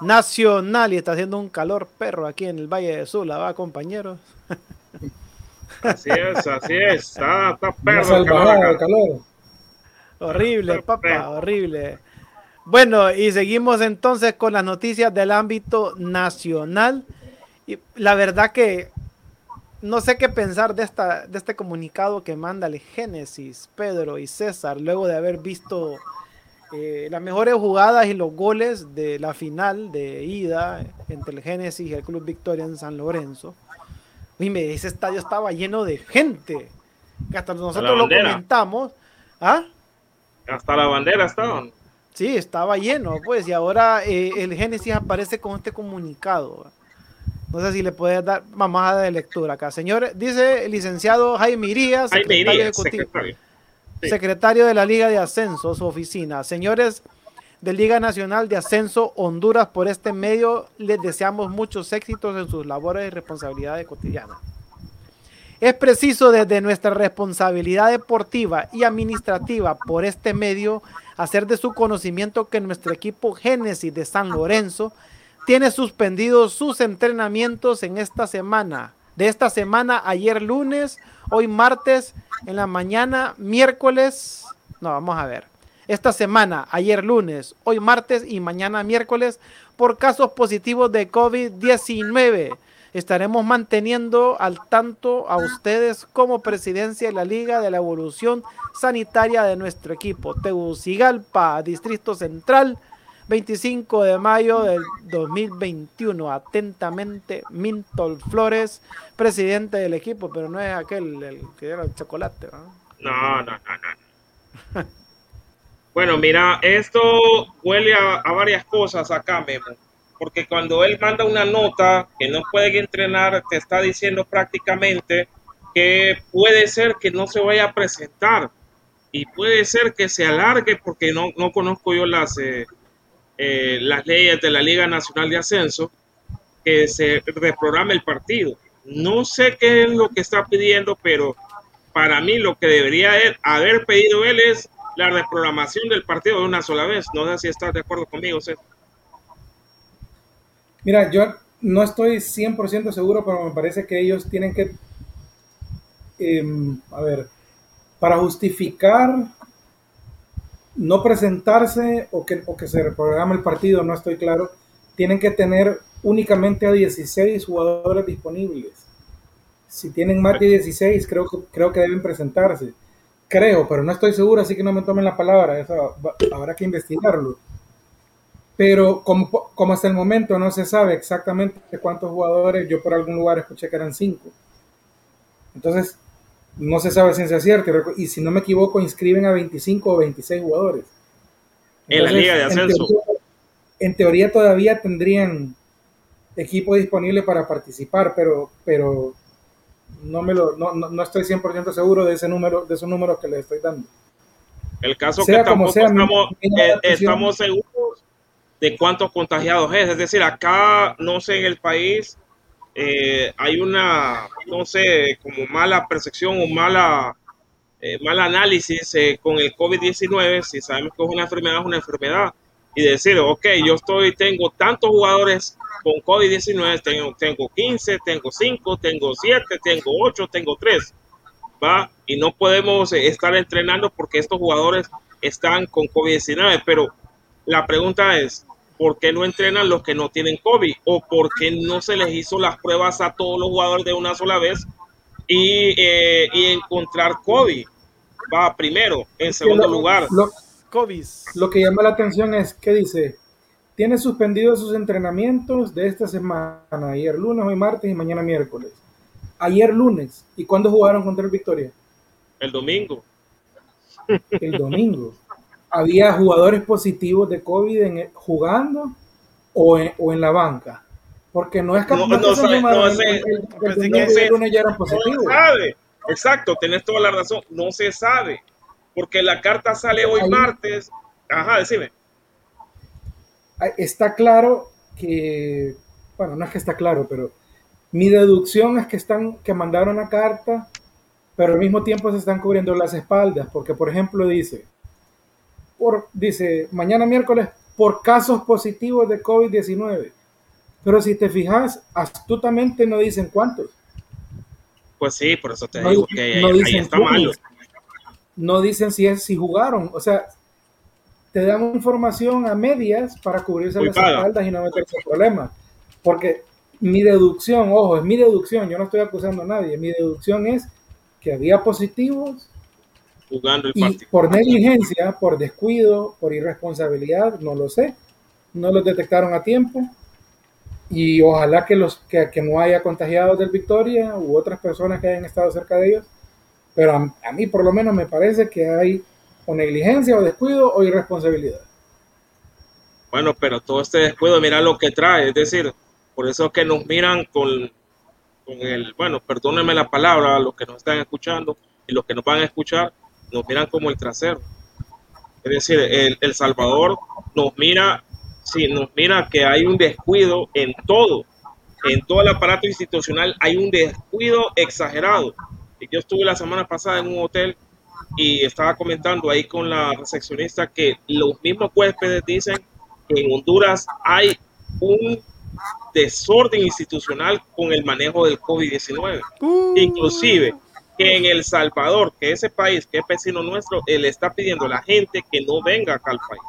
A: nacional y está haciendo un calor perro aquí en el Valle de Sula, ¿va, compañeros? *laughs*
B: Así es, así es. Está, perro el calor,
A: Horrible, papá, horrible. Bueno, y seguimos entonces con las noticias del ámbito nacional. Y la verdad que no sé qué pensar de, esta, de este comunicado que manda el Génesis, Pedro y César, luego de haber visto eh, las mejores jugadas y los goles de la final de ida entre el Génesis y el Club Victoria en San Lorenzo. Dime, ese estadio estaba lleno de gente. hasta nosotros lo comentamos. ¿Ah?
B: Hasta la bandera estaban.
A: Sí, estaba lleno, pues, y ahora eh, el Génesis aparece con este comunicado No sé si le puedes dar más de lectura acá. Señores, dice el licenciado Jaime Irías, secretario, secretario. secretario de la Liga de Ascenso, su oficina. Señores de Liga Nacional de Ascenso Honduras, por este medio les deseamos muchos éxitos en sus labores y responsabilidades cotidianas. Es preciso desde nuestra responsabilidad deportiva y administrativa por este medio hacer de su conocimiento que nuestro equipo Génesis de San Lorenzo tiene suspendidos sus entrenamientos en esta semana. De esta semana, ayer lunes, hoy martes, en la mañana, miércoles. No, vamos a ver. Esta semana, ayer lunes, hoy martes y mañana miércoles, por casos positivos de COVID-19 estaremos manteniendo al tanto a ustedes como presidencia de la Liga de la Evolución Sanitaria de nuestro equipo. Tegucigalpa, Distrito Central, 25 de mayo del 2021. Atentamente, Mintol Flores, presidente del equipo, pero no es aquel el que era el chocolate.
B: No, no, no, no. bueno, mira, esto huele a, a varias cosas acá, Memo porque cuando él manda una nota que no puede entrenar, te está diciendo prácticamente que puede ser que no se vaya a presentar y puede ser que se alargue porque no, no conozco yo las, eh, eh, las leyes de la Liga Nacional de Ascenso, que se reprograme el partido. No sé qué es lo que está pidiendo, pero para mí lo que debería haber pedido él es la reprogramación del partido de una sola vez. No sé si estás de acuerdo conmigo, César.
C: Mira, yo no estoy 100% seguro, pero me parece que ellos tienen que, em, a ver, para justificar no presentarse o que, o que se reprograme el partido, no estoy claro, tienen que tener únicamente a 16 jugadores disponibles. Si tienen más de 16, creo, creo que deben presentarse. Creo, pero no estoy seguro, así que no me tomen la palabra. Eso habrá que investigarlo pero como, como, hasta el momento no se sabe exactamente cuántos jugadores, yo por algún lugar escuché que eran cinco. Entonces, no se sabe ciencia cierta. Y si no me equivoco, inscriben a 25 o 26 jugadores.
B: en la liga de ascenso.
C: En teoría, todavía tendrían equipo disponible para participar, pero, pero no, me lo, no, no estoy 100% seguro de ese número, de esos números que les estoy dando.
B: El caso sea que tampoco sea, estamos, eh, estamos seguros de cuántos contagiados es. Es decir, acá, no sé, en el país eh, hay una, no sé, como mala percepción o mala, eh, mal análisis eh, con el COVID-19. Si sabemos que es una enfermedad, es una enfermedad. Y decir, ok, yo estoy, tengo tantos jugadores con COVID-19, tengo, tengo 15, tengo 5, tengo 7, tengo 8, tengo 3. ¿Va? Y no podemos estar entrenando porque estos jugadores están con COVID-19. Pero la pregunta es, ¿por qué no entrenan los que no tienen COVID? ¿O por qué no se les hizo las pruebas a todos los jugadores de una sola vez y, eh, encontrar COVID? Va primero, en segundo lugar.
C: Lo, COVID. Lo que llama la atención es que dice, tiene suspendidos sus entrenamientos de esta semana, ayer lunes, hoy martes y mañana miércoles. Ayer lunes. ¿Y cuándo jugaron contra el Victoria?
B: El domingo.
C: El domingo había jugadores positivos de COVID en, jugando o en, o en, la banca. Porque no es que no, no, sé, no
B: el, ya eran positivos. sabe. Exacto, tenés toda la razón. No se sabe. Porque la carta sale hoy martes. Ajá, decime.
C: Está claro que, bueno, no es que está claro, pero mi deducción es que están, que mandaron la carta, pero al mismo tiempo se están cubriendo las espaldas, porque por ejemplo dice, dice, mañana miércoles, por casos positivos de COVID-19. Pero si te fijas, astutamente no dicen cuántos.
B: Pues sí, por eso te digo que no ahí, está malo.
C: No dicen si, es, si jugaron. O sea, te dan información a medias para cubrirse las espaldas y no meterse en problemas. Porque mi deducción, ojo, es mi deducción, yo no estoy acusando a nadie, mi deducción es que había positivos
B: jugando el
C: y por negligencia, por descuido, por irresponsabilidad, no lo sé, no los detectaron a tiempo. Y ojalá que, los, que, que no haya contagiados del Victoria u otras personas que hayan estado cerca de ellos, pero a, mí por lo menos me parece que hay o negligencia o descuido o irresponsabilidad.
B: Bueno, pero todo este descuido, mira lo que trae, es decir, Por eso es que nos miran con, con el, bueno, perdónenme la palabra, los que nos están escuchando y los que nos van a escuchar, nos miran como el trasero. Es decir, el, el Salvador nos mira, sí, nos mira que hay un descuido en todo, en todo el aparato institucional hay un descuido exagerado. Yo estuve la semana pasada en un hotel y estaba comentando ahí con la recepcionista que los mismos huéspedes dicen que en Honduras hay un desorden institucional con el manejo del COVID-19. Uh. Inclusive que en El Salvador, que ese país que es vecino nuestro, él está pidiendo a la gente que no venga acá al país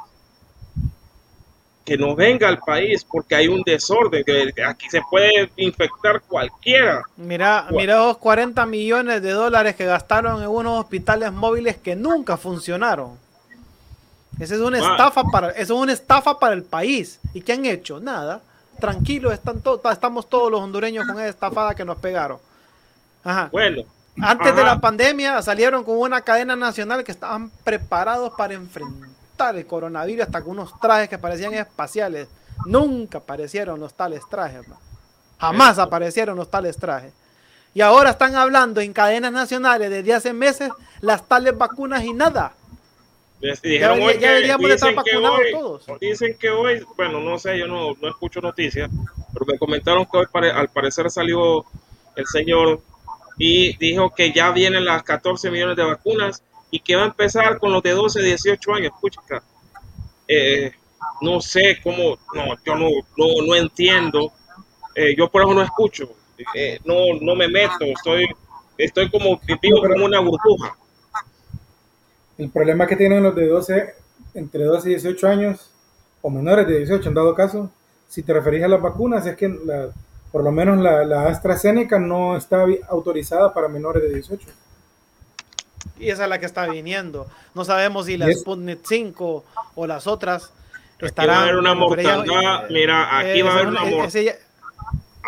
B: que no venga al país porque hay un desorden, que aquí se puede infectar cualquiera.
A: Mira, mira esos 40 millones de dólares que gastaron en unos hospitales móviles que nunca funcionaron. Esa es una estafa para, eso es una estafa para el país. ¿Y qué han hecho? Nada. Tranquilos, están estamos todos los hondureños con esa estafada que nos pegaron. Ajá. Bueno. Antes de la pandemia salieron con una cadena nacional que estaban preparados para enfrentar el coronavirus hasta con unos trajes que parecían espaciales. Nunca aparecieron los tales trajes. Jamás aparecieron los tales trajes. Y ahora están hablando en cadenas nacionales desde hace meses las tales vacunas y nada.
B: ya, deberíamos estar vacunados todos. Dicen que hoy, bueno, no sé, yo no, no escucho noticias, pero me comentaron que hoy al parecer salió el señor y dijo que ya vienen las 14 millones de vacunas y que va a empezar con los de 12, 18 años. Escucha, eh, no sé cómo, no, yo no, no, entiendo, eh, yo por eso no escucho, eh, no, no me meto, estoy, estoy como, vivo como una burbuja.
C: El problema que tienen los de 12, entre 12 y 18 años, o menores de 18 en dado caso, si te referís a las vacunas, es que por lo menos la, la AstraZeneca no está autorizada para menores de 18
A: y esa es la que está viniendo. No sabemos si la Sputnik 5 o las otras estarán.
B: Aquí va a haber una mortandad, mira, aquí va a haber una mortandad.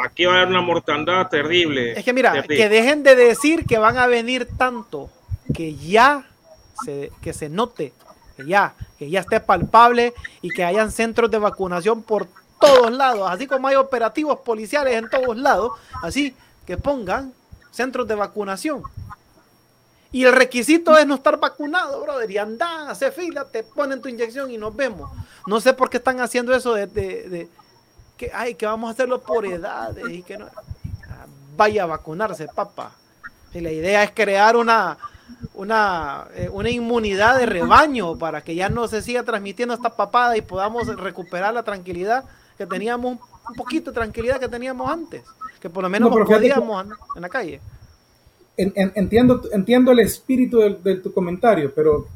B: Aquí va a haber una mortandad terrible.
A: Es que mira, que dejen de decir que van a venir tanto, que ya se, que se note, que ya, que ya esté palpable y que hayan centros de vacunación por todos lados, así como hay operativos policiales en todos lados, así que pongan centros de vacunación y el requisito es no estar vacunado, brother. Y anda, hace fila, te ponen tu inyección y nos vemos. No sé por qué están haciendo eso de, que, ay, que vamos a hacerlo por edades y que no. Ah, vaya a vacunarse, papá. Y la idea es crear una, una, eh, una inmunidad de rebaño para que ya no se siga transmitiendo esta papada y podamos recuperar la tranquilidad que teníamos, un poquito de tranquilidad que teníamos antes. Que por lo menos podíamos en la calle
C: entiendo, entiendo el espíritu de, tu comentario, pero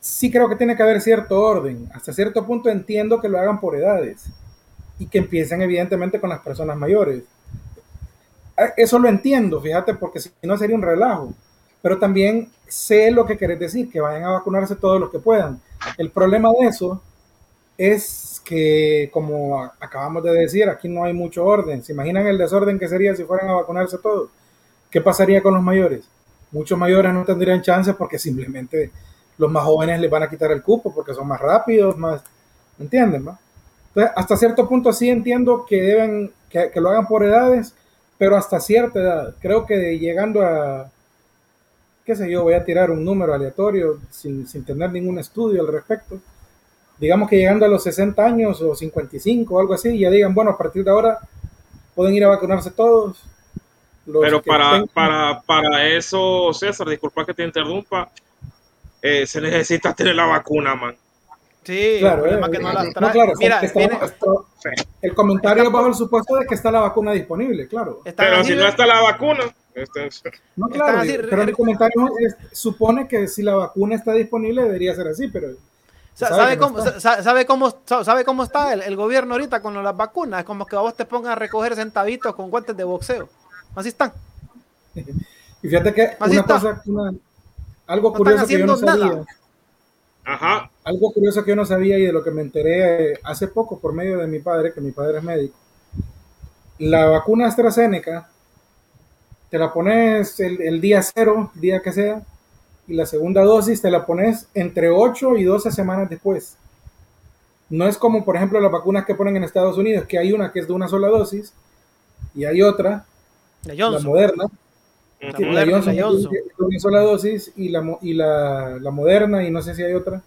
C: sí creo que tiene que haber cierto orden. Hasta cierto punto entiendo que lo hagan por edades y que empiecen evidentemente con las personas mayores. Eso lo entiendo, fíjate, porque si no sería un relajo. Pero también sé lo que querés decir, que vayan a vacunarse todos los que puedan. El problema de eso es que, como acabamos de decir, aquí no hay mucho orden. ¿Se imaginan el desorden que sería si fueran a vacunarse todos? ¿Qué pasaría con los mayores? Muchos mayores no tendrían chance porque simplemente los más jóvenes les van a quitar el cupo porque son más rápidos, más, ¿me entienden? No? Entonces, hasta cierto punto sí entiendo que deben, que, lo hagan por edades, pero hasta cierta edad. Creo que llegando a, qué sé yo, voy a tirar un número aleatorio sin, sin tener ningún estudio al respecto. Digamos que llegando a los 60 años o 55 o algo así, ya digan, bueno, a partir de ahora pueden ir a vacunarse todos,
B: pero para, para, para eso, César, disculpa que te interrumpa, eh, se necesita tener la vacuna, man.
A: Sí, claro, el
C: problema que no la trae. Mira, el comentario es bajo el supuesto de que está la vacuna disponible, claro.
B: Pero si no está la vacuna. Este
C: no, claro, pero el comentario supone que si la vacuna está disponible debería ser así, pero
A: ¿Sabe cómo, sabe, cómo, ¿Sabe cómo está el, el, gobierno ahorita con las vacunas? Es como que a vos te pongan a recoger centavitos con guantes de boxeo. Así están. *laughs*
C: Y fíjate que una cosa, algo curioso que yo no sabía. Ajá. Algo curioso que yo no sabía y de lo que me enteré eh, hace poco por medio de mi padre, que mi padre es médico. La vacuna AstraZeneca te la pones el, el día cero, día que sea, y la segunda dosis te la pones entre 8 y 12 semanas después. No es como, por ejemplo, las vacunas que ponen en Estados Unidos, que hay una que es de una sola dosis y hay otra, la, moderna,
B: La
C: que la
A: moderna,
C: Johnson
A: la Johnson.
C: es de una sola dosis y la, y la, la moderna, y no sé si hay otra,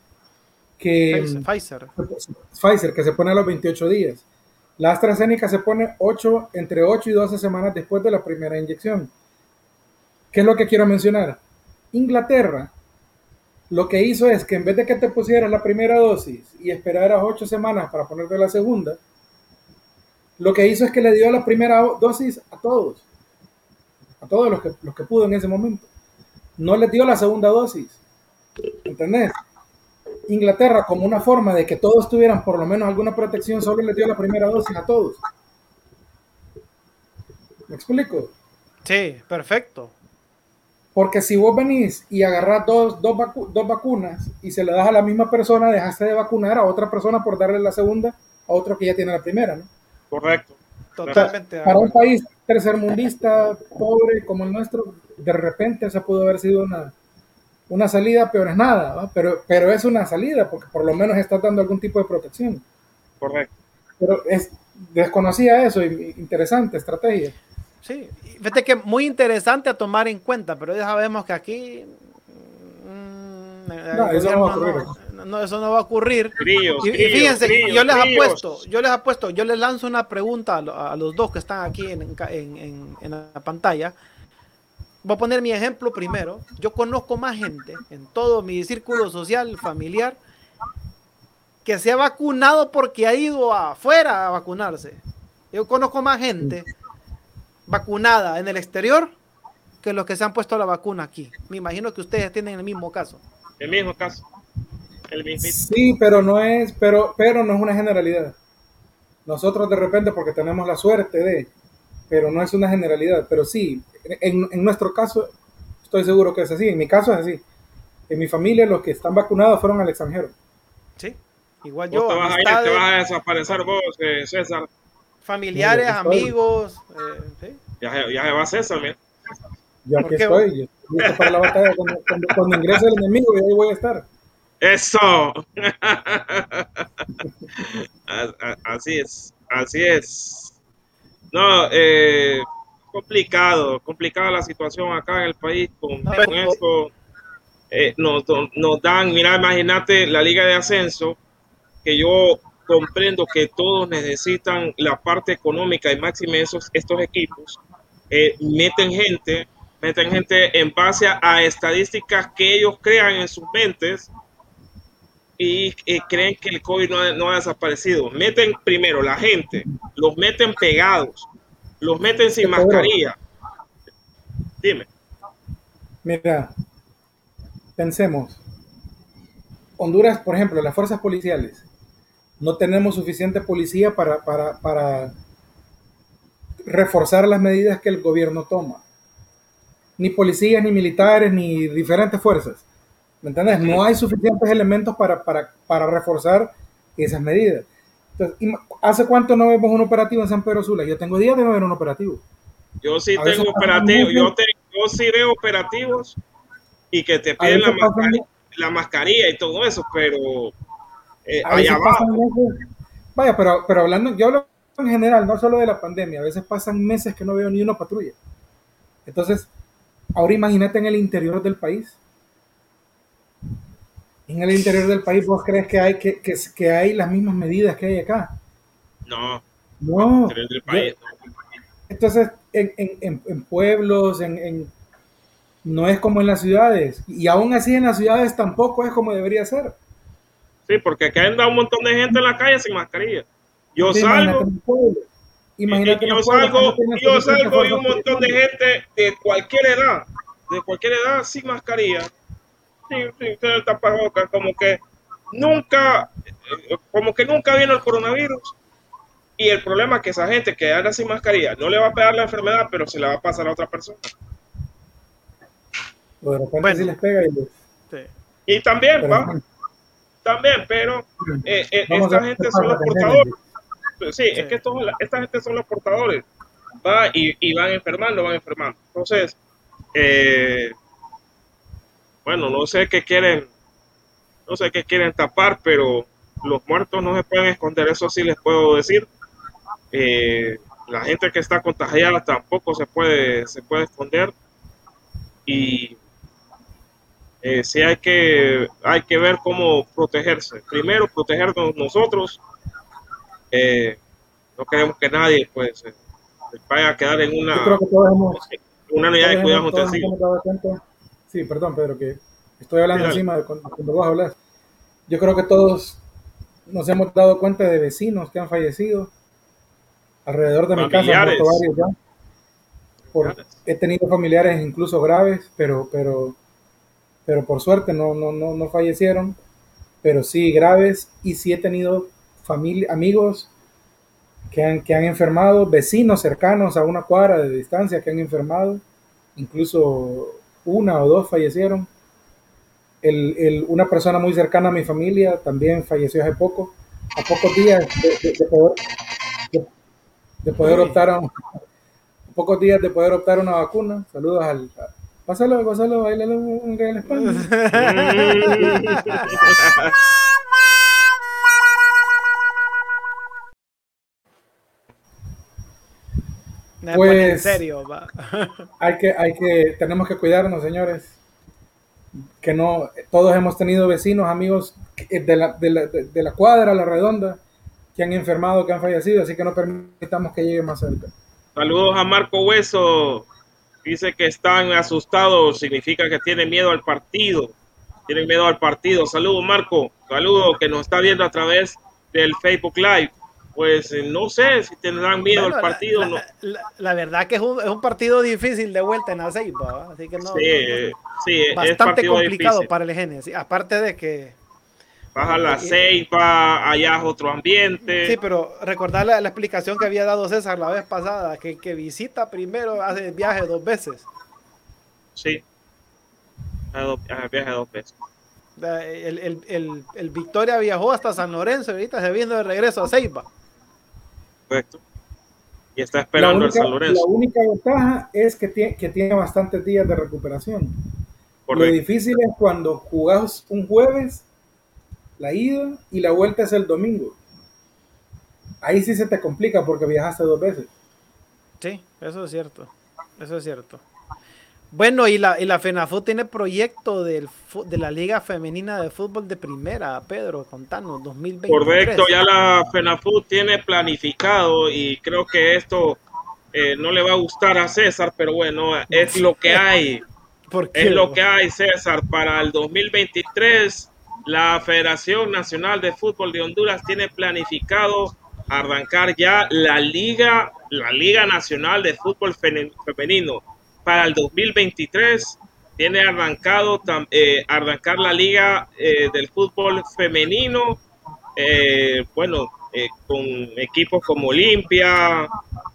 C: que
A: Pfizer, Pfizer.
C: Pfizer, que se pone a los 28 días. La AstraZeneca se pone 8, entre 8 y 12 semanas después de la primera inyección. ¿Qué es lo que quiero mencionar? Inglaterra lo que hizo es que en vez de que te pusieras la primera dosis y esperaras 8 semanas para ponerte la segunda, lo que hizo es que le dio la primera dosis a todos, a todos los que, los que pudo en ese momento. No les dio la segunda dosis. ¿Entendés? Inglaterra, como una forma de que todos tuvieran por lo menos alguna protección, solo les dio la primera dosis a todos. ¿Me explico?
A: Sí, perfecto.
C: Porque si vos venís y agarrás dos, dos, vacu- dos vacunas y se le das a la misma persona, dejaste de vacunar a otra persona por darle la segunda a otro que ya tiene la primera, ¿no?
B: Correcto.
A: Totalmente.
C: Para un país tercermundista, pobre como el nuestro, de repente esa pudo haber sido una, una salida, peor es nada, ¿va? Pero, pero es una salida porque por lo menos está dando algún tipo de protección.
B: Correcto.
C: Pero es, desconocía eso, interesante estrategia.
A: Sí, fíjate que muy interesante a tomar en cuenta, pero ya sabemos que aquí mm,
C: No, eso no va a ocurrir.
A: no- no, eso no va a ocurrir. Y, fíjense, yo les apuesto, yo les apuesto, yo les lanzo una pregunta a, lo- a los dos que están aquí en, en- en- en la pantalla. Voy a poner mi ejemplo primero. Yo conozco más gente en todo mi círculo social, familiar, que se ha vacunado porque ha ido afuera a vacunarse. Yo conozco más gente vacunada en el exterior que los que se han puesto la vacuna aquí. Me imagino que ustedes tienen el mismo caso.
B: El mismo caso. El mismo.
C: Sí, pero no es, pero, pero no es una generalidad. Nosotros de repente, porque tenemos la suerte de, pero no es una generalidad. Pero sí, en, en nuestro caso, estoy seguro que es así. En mi caso es así. En mi familia, los que están vacunados fueron al extranjero.
A: Sí. Igual yo,
B: te vas, a ir, te vas a desaparecer vos, eh, César.
A: Familiares,
C: Mira,
A: amigos. eh, sí.
B: Ya, se- ya se va César, mira.
C: Yo
A: ¿Por
C: aquí
A: qué?
C: estoy, yo estoy listo para la batalla. Cuando, cuando, cuando ingrese el enemigo, yo ahí voy a estar.
B: Eso. *laughs* A- a- así es, así es. No, eh, complicado, complicada la situación acá en el país con,
A: No,
B: con
A: pero-
B: esto. Eh, nos, nos dan, mira, imagínate la liga de ascenso, que yo comprendo que todos necesitan la parte económica y máxima de esos, estos equipos. Eh, meten gente, meten gente en base a, a estadísticas que ellos crean en sus mentes y creen que el COVID no ha, no ha desaparecido. Meten primero la gente, los meten pegados, los meten sin mascarilla. Dime.
C: Mira, pensemos. Honduras, por ejemplo, las fuerzas policiales. No tenemos suficiente policía para, para, para reforzar las medidas que el gobierno toma. Ni policías, ni militares, ni diferentes fuerzas. ¿Me entiendes? No hay suficientes elementos para, para, para reforzar esas medidas. Entonces, ¿hace cuánto no vemos un operativo en San Pedro Sula? Yo tengo días de no ver un operativo.
B: Yo sí tengo operativos, yo, te- yo sí veo operativos y que te piden la mascarilla, la mascarilla y todo eso, pero eh,
C: A veces
B: allá
C: pasan
B: abajo.
C: meses- vaya, pero, pero hablando, yo hablo en general, no solo de la pandemia, a veces pasan meses que no veo ni una patrulla. Entonces, ahora imagínate en el interior del país. En el interior del país, ¿vos crees que hay, que, que, que hay las mismas medidas que hay acá?
B: No,
C: No.
B: del país, no.
C: Entonces, en, en- en- en pueblos, en, en- no es como en las ciudades. Y aún así en las ciudades tampoco es como debería ser.
B: Sí, porque acá anda un montón de gente en la calle sin mascarilla. Yo
C: Sí,
B: salgo,
C: el. Imagínate
B: yo
C: el
B: salgo, yo salgo y un montón de gente de cualquier edad, de cualquier edad sin mascarilla, sin, sin tener tapabocas, como que nunca, eh, como que nunca vino el coronavirus. Y el problema es que esa gente que anda sin mascarilla no le va a pegar la enfermedad, pero se la va a pasar a otra persona.
C: O de repente
A: Bueno.
C: sí les pega y les...
A: Sí.
B: Y también,
C: pero-
B: va, también, pero eh, eh, esta
C: a
B: gente son los portadores. Sí,
A: Sí.
B: es que estos- esta gente son los portadores. Va y, y van enfermando, van enfermando. Entonces, eh, bueno, no sé qué quieren, no sé qué quieren tapar, pero los muertos no se pueden esconder, eso sí les puedo decir. Eh, la gente que está contagiada tampoco se puede, se puede esconder. Y eh, sí hay que, hay que ver cómo protegerse. Primero, protegernos nosotros. Eh, no queremos que nadie pues vaya a quedar en una,
C: una unidad de cuidado Sí, perdón, Pedro, que estoy hablando encima de cuando, cuando vos hablas. Yo creo que todos nos hemos dado cuenta de vecinos que han fallecido alrededor de mi casa. he tenido familiares incluso graves, pero, pero, pero por suerte no, no, no, no fallecieron, pero sí graves. Y sí he tenido familia, amigos que han, que han enfermado, vecinos cercanos a una cuadra de distancia que han enfermado, incluso una o dos fallecieron. El, una persona muy cercana a mi familia también falleció hace poco, a pocos días de, poder, de, poder optar a, pocos días de poder optar una vacuna. Saludos al... Pásalo, pásalo, bailalo en Real España. *laughs* pues, en serio, *laughs* hay que, hay que, tenemos que cuidarnos, señores que no, todos hemos tenido vecinos, amigos de la, de la, de la cuadra, la redonda, que han enfermado, que han fallecido, así que no permitamos que llegue más cerca.
B: Saludos a Marco Hueso, dice que están asustados, significa que tienen miedo al partido, tienen miedo al partido. Saludos Marco, saludos que nos está viendo a través del Facebook Live pues eh, no sé si tendrán miedo al partido.
A: La, la, verdad que es un, es un, partido difícil de vuelta en Aceiba, así que no. Sí, sí, bastante complicado para el Genesis, aparte de que.
B: Baja la Ceiba, allá es otro ambiente.
A: Sí, pero recordar la, explicación que había dado César la vez pasada, que, que visita primero, hace viaje dos veces.
B: Sí, hace viaje dos veces.
A: El, el, el, el, Victoria viajó hasta San Lorenzo, ahorita se viene de regreso a Ceiba.
B: Correcto. Y está esperando el San Lorenzo.
C: La única ventaja es que tiene, que tiene bastantes días de recuperación. Lo difícil es cuando jugás un jueves, la ida y la vuelta es el domingo. Ahí sí se te complica porque viajaste dos veces.
A: Sí, eso es cierto. Eso es cierto. Bueno, y la, y la FENAFUT tiene proyecto del, de la Liga Femenina de Fútbol de Primera, Pedro, contanos, 2020.
B: Correcto, ya la FENAFUT tiene planificado y creo que esto eh, no le va a gustar a César, pero bueno, es lo que *laughs* hay. Es lo que hay, César. Para el 2023, la Federación Nacional de Fútbol de Honduras tiene planificado arrancar ya la Liga, la Liga Nacional de Fútbol Femenino. Para el 2023 tiene arrancado eh, arrancar la liga eh, del fútbol femenino, eh, bueno, con equipos como Olimpia,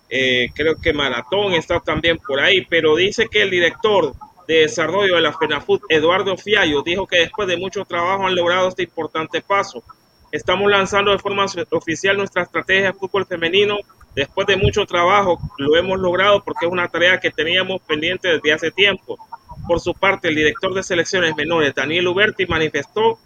B: creo que Maratón está también por ahí, pero dice que el director de desarrollo de la FENAFUT, Eduardo Fiallo, dijo que después de mucho trabajo han logrado este importante paso. Estamos lanzando de forma oficial nuestra estrategia de fútbol femenino Después de mucho trabajo lo hemos logrado porque es una tarea que teníamos pendiente desde hace tiempo. Por su parte, el director de selecciones menores, Daniel Uberti, manifestó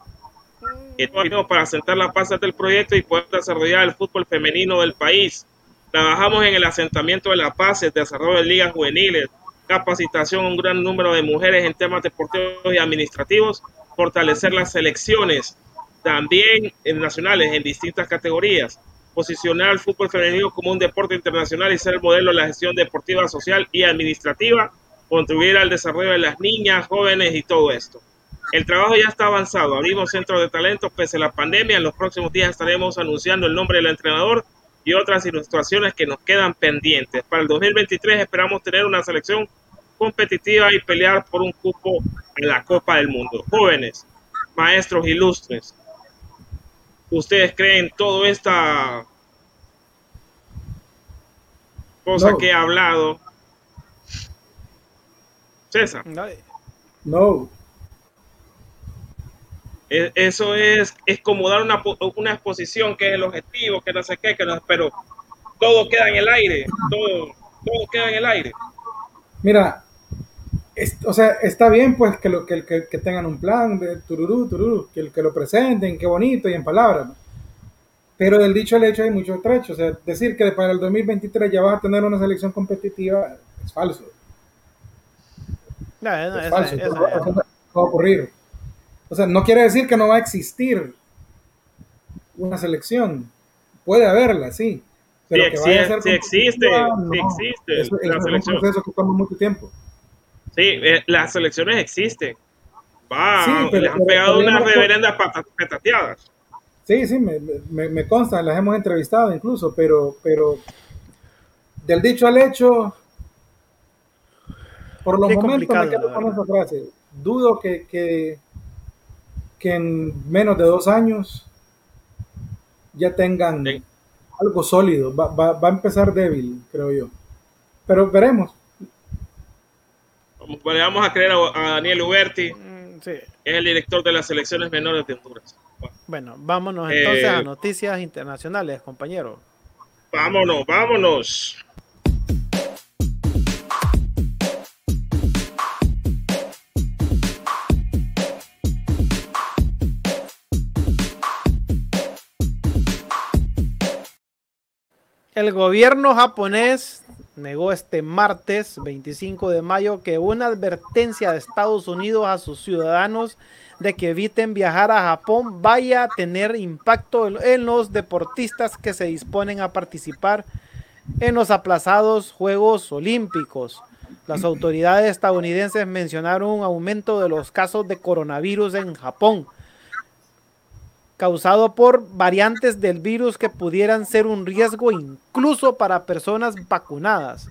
B: que para sentar las bases del proyecto y poder desarrollar el fútbol femenino del país. Trabajamos en el asentamiento de la paz, el desarrollo de ligas juveniles, capacitación a un gran número de mujeres en temas deportivos y administrativos, fortalecer las selecciones también en nacionales en distintas categorías, posicionar al fútbol femenino como un deporte internacional y ser el modelo de la gestión deportiva, social y administrativa, contribuir al desarrollo de las niñas, jóvenes y todo esto. El trabajo ya está avanzado, abrimos centros de talentos pese a la pandemia, en los próximos días estaremos anunciando el nombre del entrenador y otras ilustraciones que nos quedan pendientes. Para el 2023 esperamos tener una selección competitiva y pelear por un cupo en la Copa del Mundo. Jóvenes, maestros ilustres, ¿Ustedes creen todo esta cosa que he hablado? César.
C: No.
B: Eso es, es como dar una, una, exposición que es el objetivo, que no sé qué, que no, pero todo queda en el aire, todo, todo queda en el aire.
C: Mira, o sea, está bien pues que, lo, que, que, tengan un plan de tururú, tururú, que, que lo presenten, qué bonito y en palabras, Pero del dicho al hecho hay mucho trecho. O sea, decir que para el 2023 ya vas a tener una selección competitiva es falso. No, es falso. Eso, no va a ocurrir. O sea, no quiere decir que no va a existir una selección. Puede haberla, sí.
B: Pero sí, que vaya a ser sí existe, sí existe.
C: Eso, es un proceso que toma mucho tiempo.
B: Sí, eh, las selecciones existen. Va, sí, pero, les han pegado unas reverendas petateadas.
C: Sí, sí, me, me, me, consta, las hemos entrevistado incluso, pero, pero del dicho al hecho, por los momentos me quedo con esa frase. Dudo que, que, que, en menos de dos años ya tengan algo sólido. Va, va, va, a empezar débil, creo yo. Pero veremos.
B: Vamos a creer a, Daniel Uberti, mm, sí. es el director de las selecciones menores de Honduras.
A: Bueno, vámonos entonces a eh, noticias internacionales, compañero.
B: Vámonos, vámonos.
A: El gobierno japonés negó este martes 25 de mayo que una advertencia de Estados Unidos a sus ciudadanos de que eviten viajar a Japón vaya a tener impacto en los deportistas que se disponen a participar en los aplazados Juegos Olímpicos. Las autoridades estadounidenses mencionaron un aumento de los casos de coronavirus en Japón, causado por variantes del virus que pudieran ser un riesgo incluso para personas vacunadas.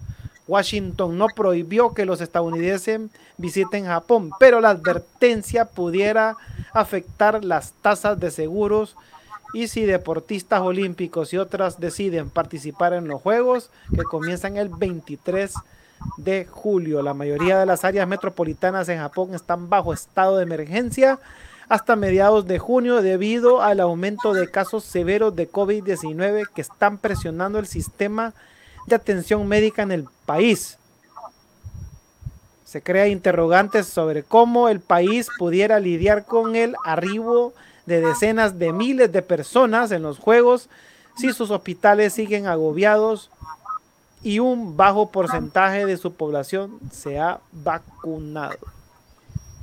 A: Washington no prohibió que los estadounidenses visiten Japón, pero la advertencia pudiera afectar las tasas de seguros y si deportistas olímpicos y otras deciden participar en los Juegos que comienzan el 23 de julio. La mayoría de las áreas metropolitanas en Japón están bajo estado de emergencia hasta mediados de junio debido al aumento de casos severos de COVID-19 que están presionando el sistema de atención médica en el país. Se crea interrogantes sobre cómo el país pudiera lidiar con el arribo de decenas de miles de personas en los Juegos si sus hospitales siguen agobiados y un bajo porcentaje de su población se ha vacunado.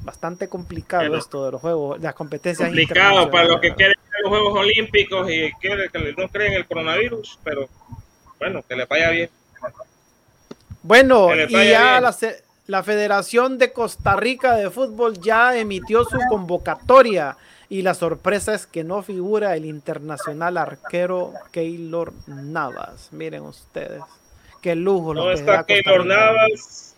A: Bastante complicado esto de los juegos, las competencias.
B: Complicado para los que quieren los Juegos Olímpicos y que no creen el coronavirus, pero bueno, que le vaya bien.
A: Bueno, y ya la, la, Federación de Costa Rica de Fútbol ya emitió su convocatoria y la sorpresa es que no figura el internacional arquero Keylor Navas. Miren ustedes, qué lujo.
B: No está Keylor Navas,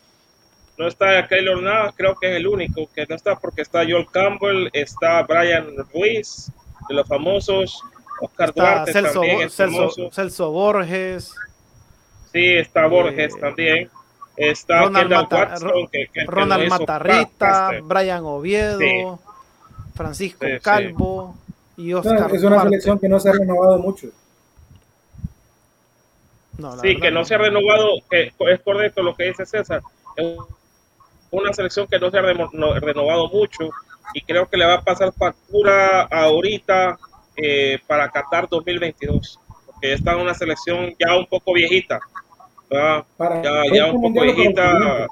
B: no está Keylor Navas, creo que es el único que no está porque está Joel Campbell, está Brian Ruiz, de los famosos, Oscar Duarte
A: Celso, también Celso, Borges.
B: Sí, está Borges también. Está
A: Ronald, Ronald Matarrita, Brian Oviedo, Francisco Calvo y Oscar.
C: es una selección que no se ha renovado mucho.
B: sí, que no se ha renovado, que es correcto lo que dice César. Es una selección que no se ha renovado mucho y creo que le va a pasar factura ahorita eh, para Qatar 2022, porque está en una selección ya un poco viejita, ya, ya un poco viejita.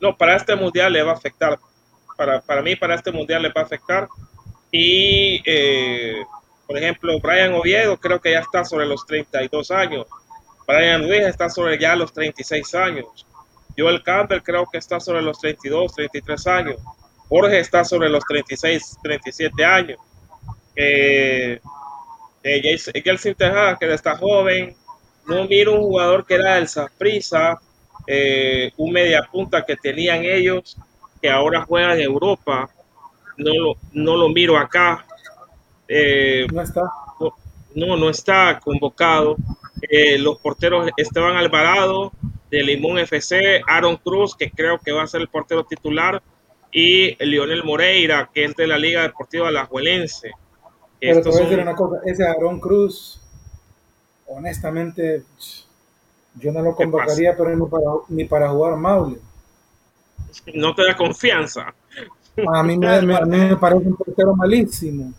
B: No, para este mundial le va a afectar. Para, para mí, para este mundial le va a afectar. Y, eh, por ejemplo, Brian Oviedo creo que ya está sobre los 32 años. Brian Ruiz está sobre ya los 36 años. Joel Campbell creo que está sobre los 32, 33 años. Jorge está sobre los 36, 37 años eh, Gelsin Tejada, que está joven, no miro un jugador que era el Saprisa, eh, un media punta que tenían ellos, que ahora juega en Europa, no lo, no lo miro acá.
C: Eh, no está.
B: No, no está convocado. Eh, los porteros Esteban Alvarado de Limón FC, Aaron Cruz, que creo que va a ser el portero titular, y Lionel Moreira, que es de la Liga Deportiva Alajuelense.
C: Pero te voy a decir una cosa, ese Aaron Cruz, honestamente, yo no lo convocaría, pero ni para, ni para jugar Maule.
B: No te da confianza.
C: A mí me, me, parece un portero malísimo.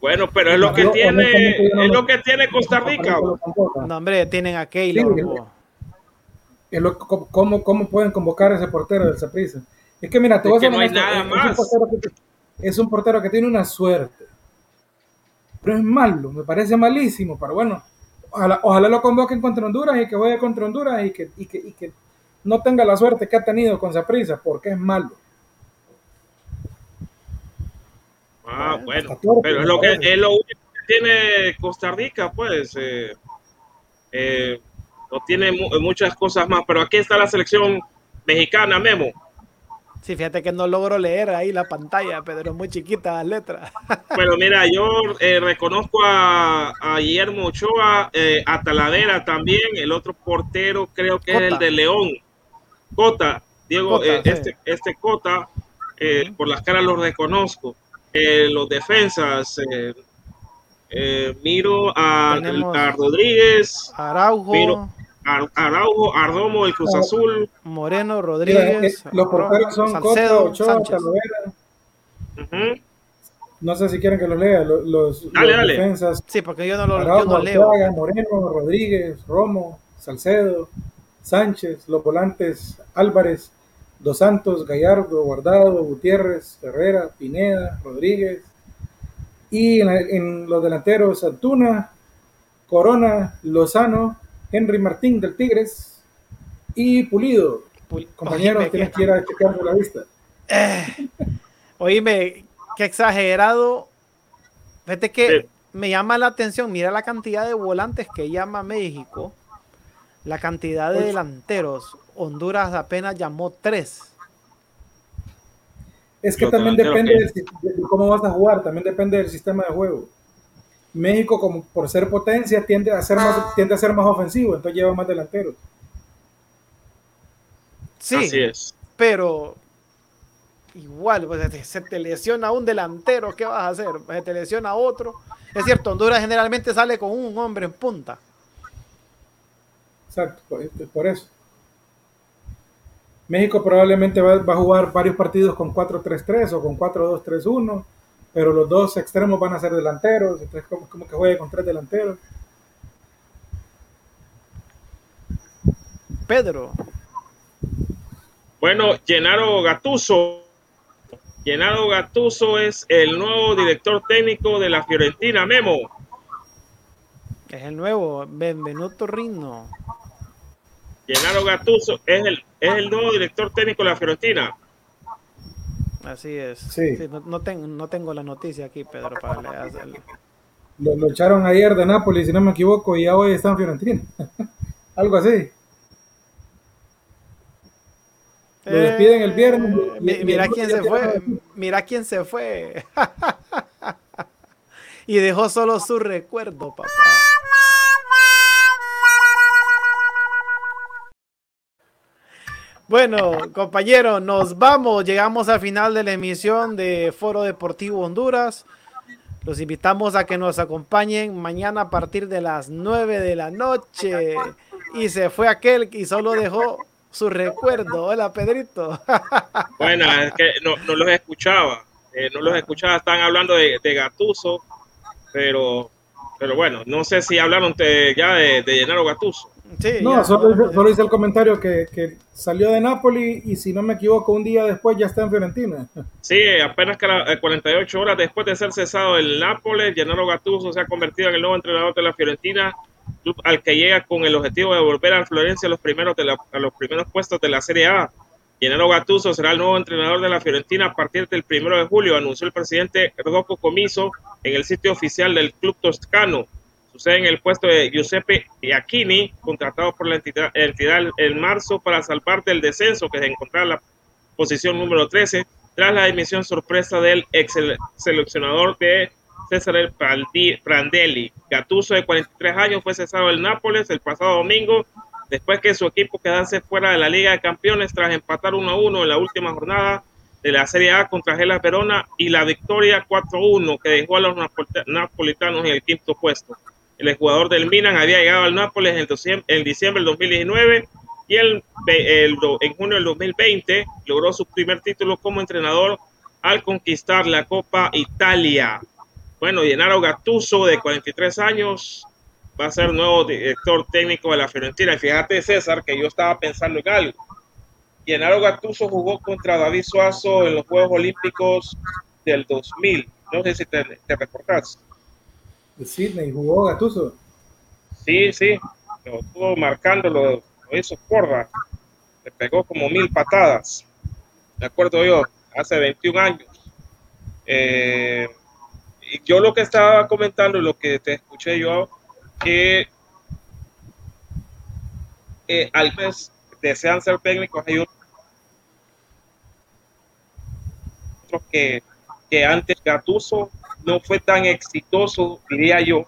B: Bueno, pero es lo que tiene, es lo que tiene Costa Rica.
A: No, hombre, tienen a Keylor.
C: Sí, ¿cómo, ¿Cómo pueden convocar a ese portero del Saprissa? Es que mira, te
B: voy a no hay nada más.
C: es un portero que tiene una suerte pero es malo, me parece malísimo, pero bueno, ojalá, lo convoquen contra Honduras y que vaya contra Honduras y que, y que, no tenga la suerte que ha tenido con Saprisa, porque es malo.
B: Ah, bueno, pero es lo, que, es lo único que tiene Costa Rica, pues. Eh, eh, no tiene muchas cosas más, pero aquí está la selección mexicana, Memo.
A: Sí, fíjate que no logro leer ahí la pantalla, Pedro, muy chiquita las letras. *laughs*
B: Bueno, mira, yo eh, reconozco a, Guillermo Ochoa, eh, a Talavera también, el otro portero creo que es el de León, Cota, Diego, eh, este, este Cota, por las caras lo reconozco. los defensas, miro a, Rodríguez,
A: Araujo.
B: Araujo, Ardomo, el Cruz Azul.
A: Moreno, Rodríguez.
C: los porteros son Salcedo, Ochoa, No sé si quieren que los lea. Los, defensas.
A: Sí, porque yo no lo, leo.
C: Moreno, Rodríguez, Romo, Salcedo, Sánchez, los volantes Álvarez, Dos Santos, Gallardo, Guardado, Gutiérrez, Herrera, Pineda, Rodríguez. Y en, en los delanteros Antuna, Corona, Lozano, Henry Martín del Tigres y Pulido. Compañeros, tienes que ir a checar la vista.
A: Eh, oíme, qué exagerado. Fíjate que me llama la atención, mira la cantidad de volantes que llama México, la cantidad de delanteros. Honduras apenas llamó tres.
C: Es que también depende de cómo vas a jugar, también depende del sistema de juego. México, como por ser potencia, tiende a ser más, tiende a ser más ofensivo, entonces lleva más delanteros.
A: Sí, pero igual, pues, se te lesiona un delantero, ¿qué vas a hacer? Se te lesiona otro. Es cierto, Honduras generalmente sale con un hombre en punta.
C: Exacto, por, eso. México probablemente va, va, a jugar varios partidos con 4-3-3 o con 4-2-3-1 pero los dos extremos van a ser delanteros, entonces como, como que juegue con tres delanteros.
A: Pedro.
B: Bueno, Llenaro Gatuso. Llenaro Gatuso es el nuevo director técnico de la Fiorentina, Memo.
A: Es el nuevo, Benvenuto Rino.
B: Llenaro Gatuso es el, es el nuevo director técnico de la Fiorentina.
A: Así es. Sí. no, tengo, no tengo la noticia aquí, Pedro, para leer.
C: Lo, lo, echaron ayer de Nápoles, si no me equivoco, y ya hoy está en Fiorentina. *laughs* Algo así. Lo despiden el viernes.
A: Eh, mira quién se fue. Mira quién se fue. y dejó solo su recuerdo, papá. Bueno, compañeros, nos vamos. Llegamos al final de la emisión de Foro Deportivo Honduras. Los invitamos a que nos acompañen mañana a partir de las 9 de la noche. Y se fue aquel y solo dejó su recuerdo. Hola, Pedrito. *laughs*
B: Bueno, es que no, los escuchaba. Eh, no los escuchaba. Están hablando de, de Gatuso, pero, pero bueno, no sé si hablaron ya de, de Llenaro
C: No, solo, hice, el comentario que, salió de Napoli y si no me equivoco, un día después ya está en Fiorentina. *laughs*
B: Sí, apenas 48 horas después de ser cesado el Nápoles, Gennaro Gattuso se ha convertido en el nuevo entrenador de la Fiorentina, al que llega con el objetivo de volver a Florencia a los primeros, de a los primeros puestos de la Serie A. Gennaro Gattuso será el nuevo entrenador de la Fiorentina a partir del primero de julio, anunció el presidente Rodolfo Comiso en el sitio oficial del club toscano sucede en el puesto de Giuseppe Iacchini, contratado por la entidad, en marzo para salvar del descenso, que se encontraba en la posición número 13, tras la emisión sorpresa del ex seleccionador de César Prandelli. Gattuso, de 43 años, fue cesado del Nápoles el pasado domingo, después que su equipo quedase fuera de la Liga de Campeones tras empatar 1-1 en la última jornada de la Serie A contra Gela Verona y la victoria 4-1 que dejó a los napolitanos en el quinto puesto. El jugador del Milan había llegado al Nápoles en, diciembre del 2019 y el, en junio del 2020 logró su primer título como entrenador al conquistar la Copa Italia. Bueno, Llenaro Gattuso, de 43 años, va a ser nuevo director técnico de la Fiorentina. Y fíjate, César, que yo estaba pensando en algo. Llenaro Gattuso jugó contra David Suazo en los Juegos Olímpicos del 2000. No sé si te, te reportas.
C: De Sydney jugó Gattuso.
B: Sí, sí. Lo estuvo marcando, lo, hizo porra. Le pegó como mil patadas. Me acuerdo yo, hace 21 años. Eh, y yo lo que estaba comentando, lo que te escuché yo, que eh, algunos desean ser técnicos, hay otros que, que antes Gatuso no fue tan exitoso, diría yo,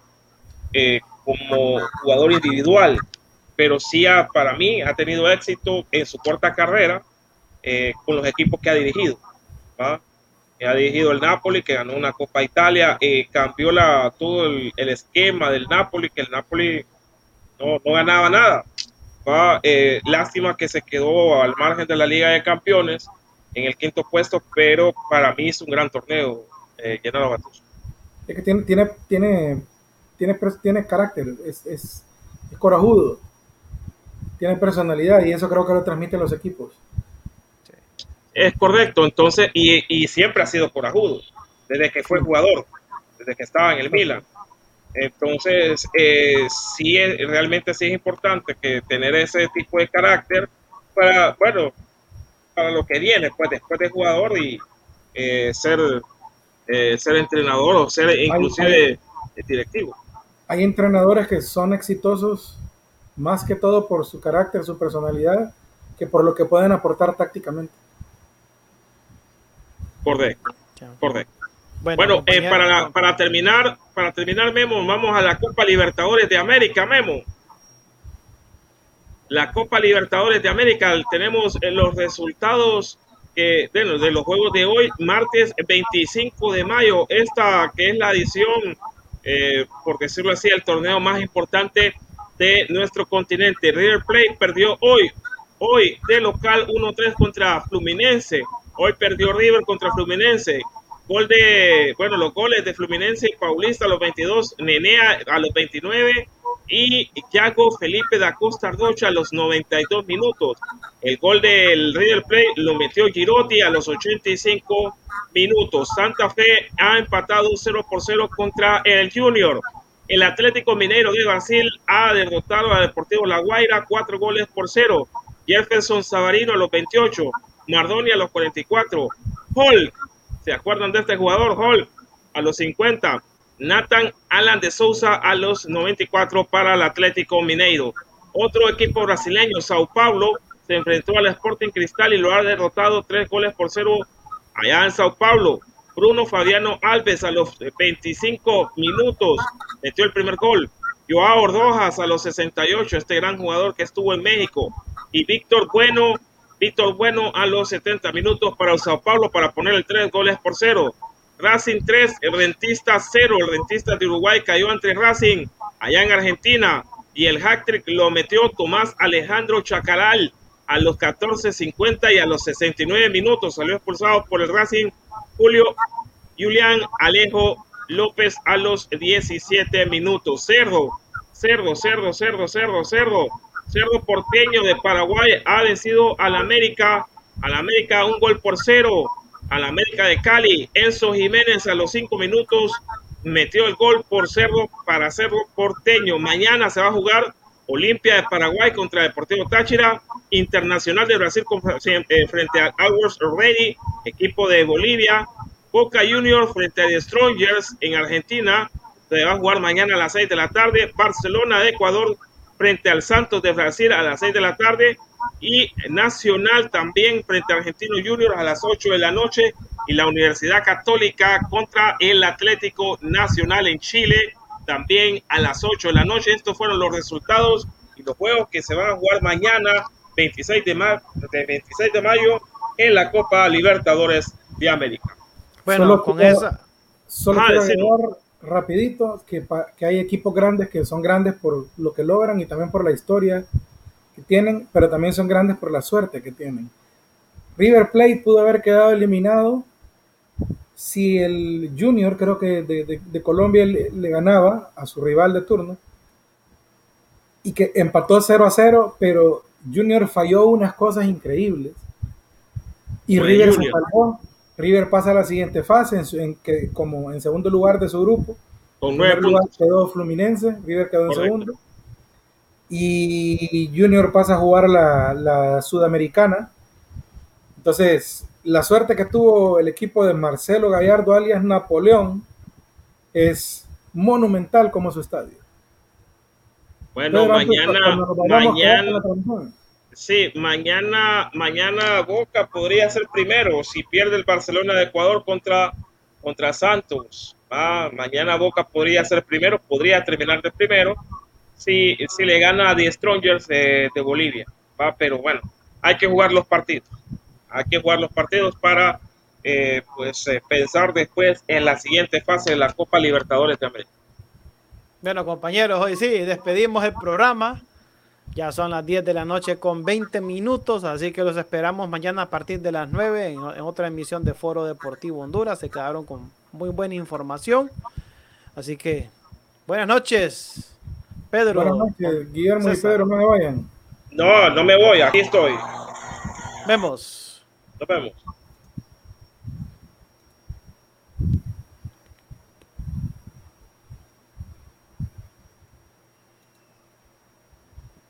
B: eh, como jugador individual, pero sí ha, para mí ha tenido éxito en su corta carrera eh, con los equipos que ha dirigido. ha dirigido el Napoli, que ganó una Copa Italia, eh, cambió todo el, el, esquema del Napoli, que el Napoli no, no ganaba nada. Eh, lástima que se quedó al margen de la Liga de Campeones en el quinto puesto, pero para mí es un gran torneo, eh.
C: Es que tiene, tiene, tiene, tiene, tiene carácter, es, es, es corajudo, tiene personalidad y eso creo que lo transmiten los equipos.
B: Es correcto, entonces, y, y, siempre ha sido corajudo, desde que fue jugador, desde que estaba en el Milan. Entonces, eh, sí, es, realmente sí es importante que tener ese tipo de carácter para, bueno, para lo que viene, pues después de jugador y eh, ser, eh, ser entrenador o ser inclusive hay, hay, directivo.
C: Hay entrenadores que son exitosos más que todo por su carácter, su personalidad, que por lo que pueden aportar tácticamente.
B: Correcto, correcto. Bueno, bueno eh, para, la, para terminar, para terminar, Memo, vamos a la Copa Libertadores de América, Memo. La Copa Libertadores de América, tenemos los resultados que, bueno, de los juegos de hoy, martes 25 de mayo, esta que es la edición, eh, por decirlo así, el torneo más importante de nuestro continente. River Plate perdió hoy, hoy de local 1-3 contra Fluminense. Hoy perdió River contra Fluminense. Gol de, bueno, los goles de Fluminense y Paulista a los 22, Nenea a los 29 y Yago Felipe da Costa Ardocha a los 92 minutos. El gol del River Plate lo metió Girotti a los 85 minutos. Santa Fe ha empatado 0 por 0 contra el Junior. El Atlético Mineiro de Brasil ha derrotado a Deportivo La Guaira 4 goles por 0. Jefferson Savarino a los 28. Mardoni a los 44. Hall, ¿se acuerdan de este jugador? Hall a los 50. Nathan Alan de Souza a los 94 para el Atlético Mineiro. Otro equipo brasileño, Sao Paulo, se enfrentó al Sporting Cristal y lo ha derrotado 3 goles por 0 allá en Sao Paulo. Bruno Fabiano Alves a los 25 minutos metió el primer gol. Joao Ordojas a los 68, este gran jugador que estuvo en México. Y Víctor Bueno Víctor Bueno a los 70 minutos para el Sao Paulo para poner el 3 goles por 0. Racing 3, el Rentista 0. El Rentista de Uruguay cayó ante Racing allá en Argentina. Y el hat-trick lo metió Tomás Alejandro Chacaral a los 14.50 y a los 69 minutos. Salió expulsado por el Racing Julio Julián Alejo López a los 17 minutos. Cerdo, cerdo, cerdo, cerdo, cerdo, cerdo. Cerdo Porteño de Paraguay ha vencido al América, al América un gol por cero, al América de Cali. Enzo Jiménez a los cinco minutos metió el gol por Cerro para Cerro Porteño. Mañana se va a jugar Olimpia de Paraguay contra Deportivo Táchira, Internacional de Brasil eh, frente a Hours Ready, equipo de Bolivia, Boca Juniors frente a The Strongers en Argentina, se va a jugar mañana a las seis de la tarde, Barcelona de Ecuador frente al Santos de Brasil a las 6 de la tarde y Nacional también frente a Argentino Junior a las 8 de la noche y la Universidad Católica contra el Atlético Nacional en Chile también a las 8 de la noche. Estos fueron los resultados y los juegos que se van a jugar mañana 26 de, ma de 26 de mayo en la Copa Libertadores de América.
C: Bueno, solo con esa... Solo quiero rapidito que, que hay equipos grandes que son grandes por lo que logran y también por la historia que tienen, pero también son grandes por la suerte que tienen. River Plate pudo haber quedado eliminado si el Junior, creo que de, Colombia, le, ganaba a su rival de turno y que empató 0 a 0, pero Junior falló unas cosas increíbles. Y River se salvó. River pasa a la siguiente fase, en, que, como en segundo lugar de su grupo.
B: Con nueve
C: lugar quedó Fluminense, River quedó en segundo. Y Junior pasa a jugar la, la Sudamericana. Entonces, la suerte que tuvo el equipo de Marcelo Gallardo alias Napoleón es monumental como su estadio.
B: Bueno, mañana, mañana, sí, mañana, mañana Boca podría ser primero si pierde el Barcelona de Ecuador contra, contra Santos. Ah, mañana Boca podría ser primero, podría terminar de primero si, si le gana a The Strongers de, Bolivia. ¿va? Pero bueno, hay que jugar los partidos. Hay que jugar los partidos para eh, pues eh, pensar después en la siguiente fase de la Copa Libertadores de América.
A: Bueno, compañeros, hoy sí, despedimos el programa. Ya son las 10 de la noche con 20 minutos, así que los esperamos mañana a partir de las 9 en, otra emisión de Foro Deportivo Honduras. Se quedaron con muy buena información. Así que buenas noches, Pedro.
C: Buenas noches, Guillermo y Pedro, no me vayan.
B: No, no me voy, aquí estoy.
A: Vemos.
B: Nos vemos.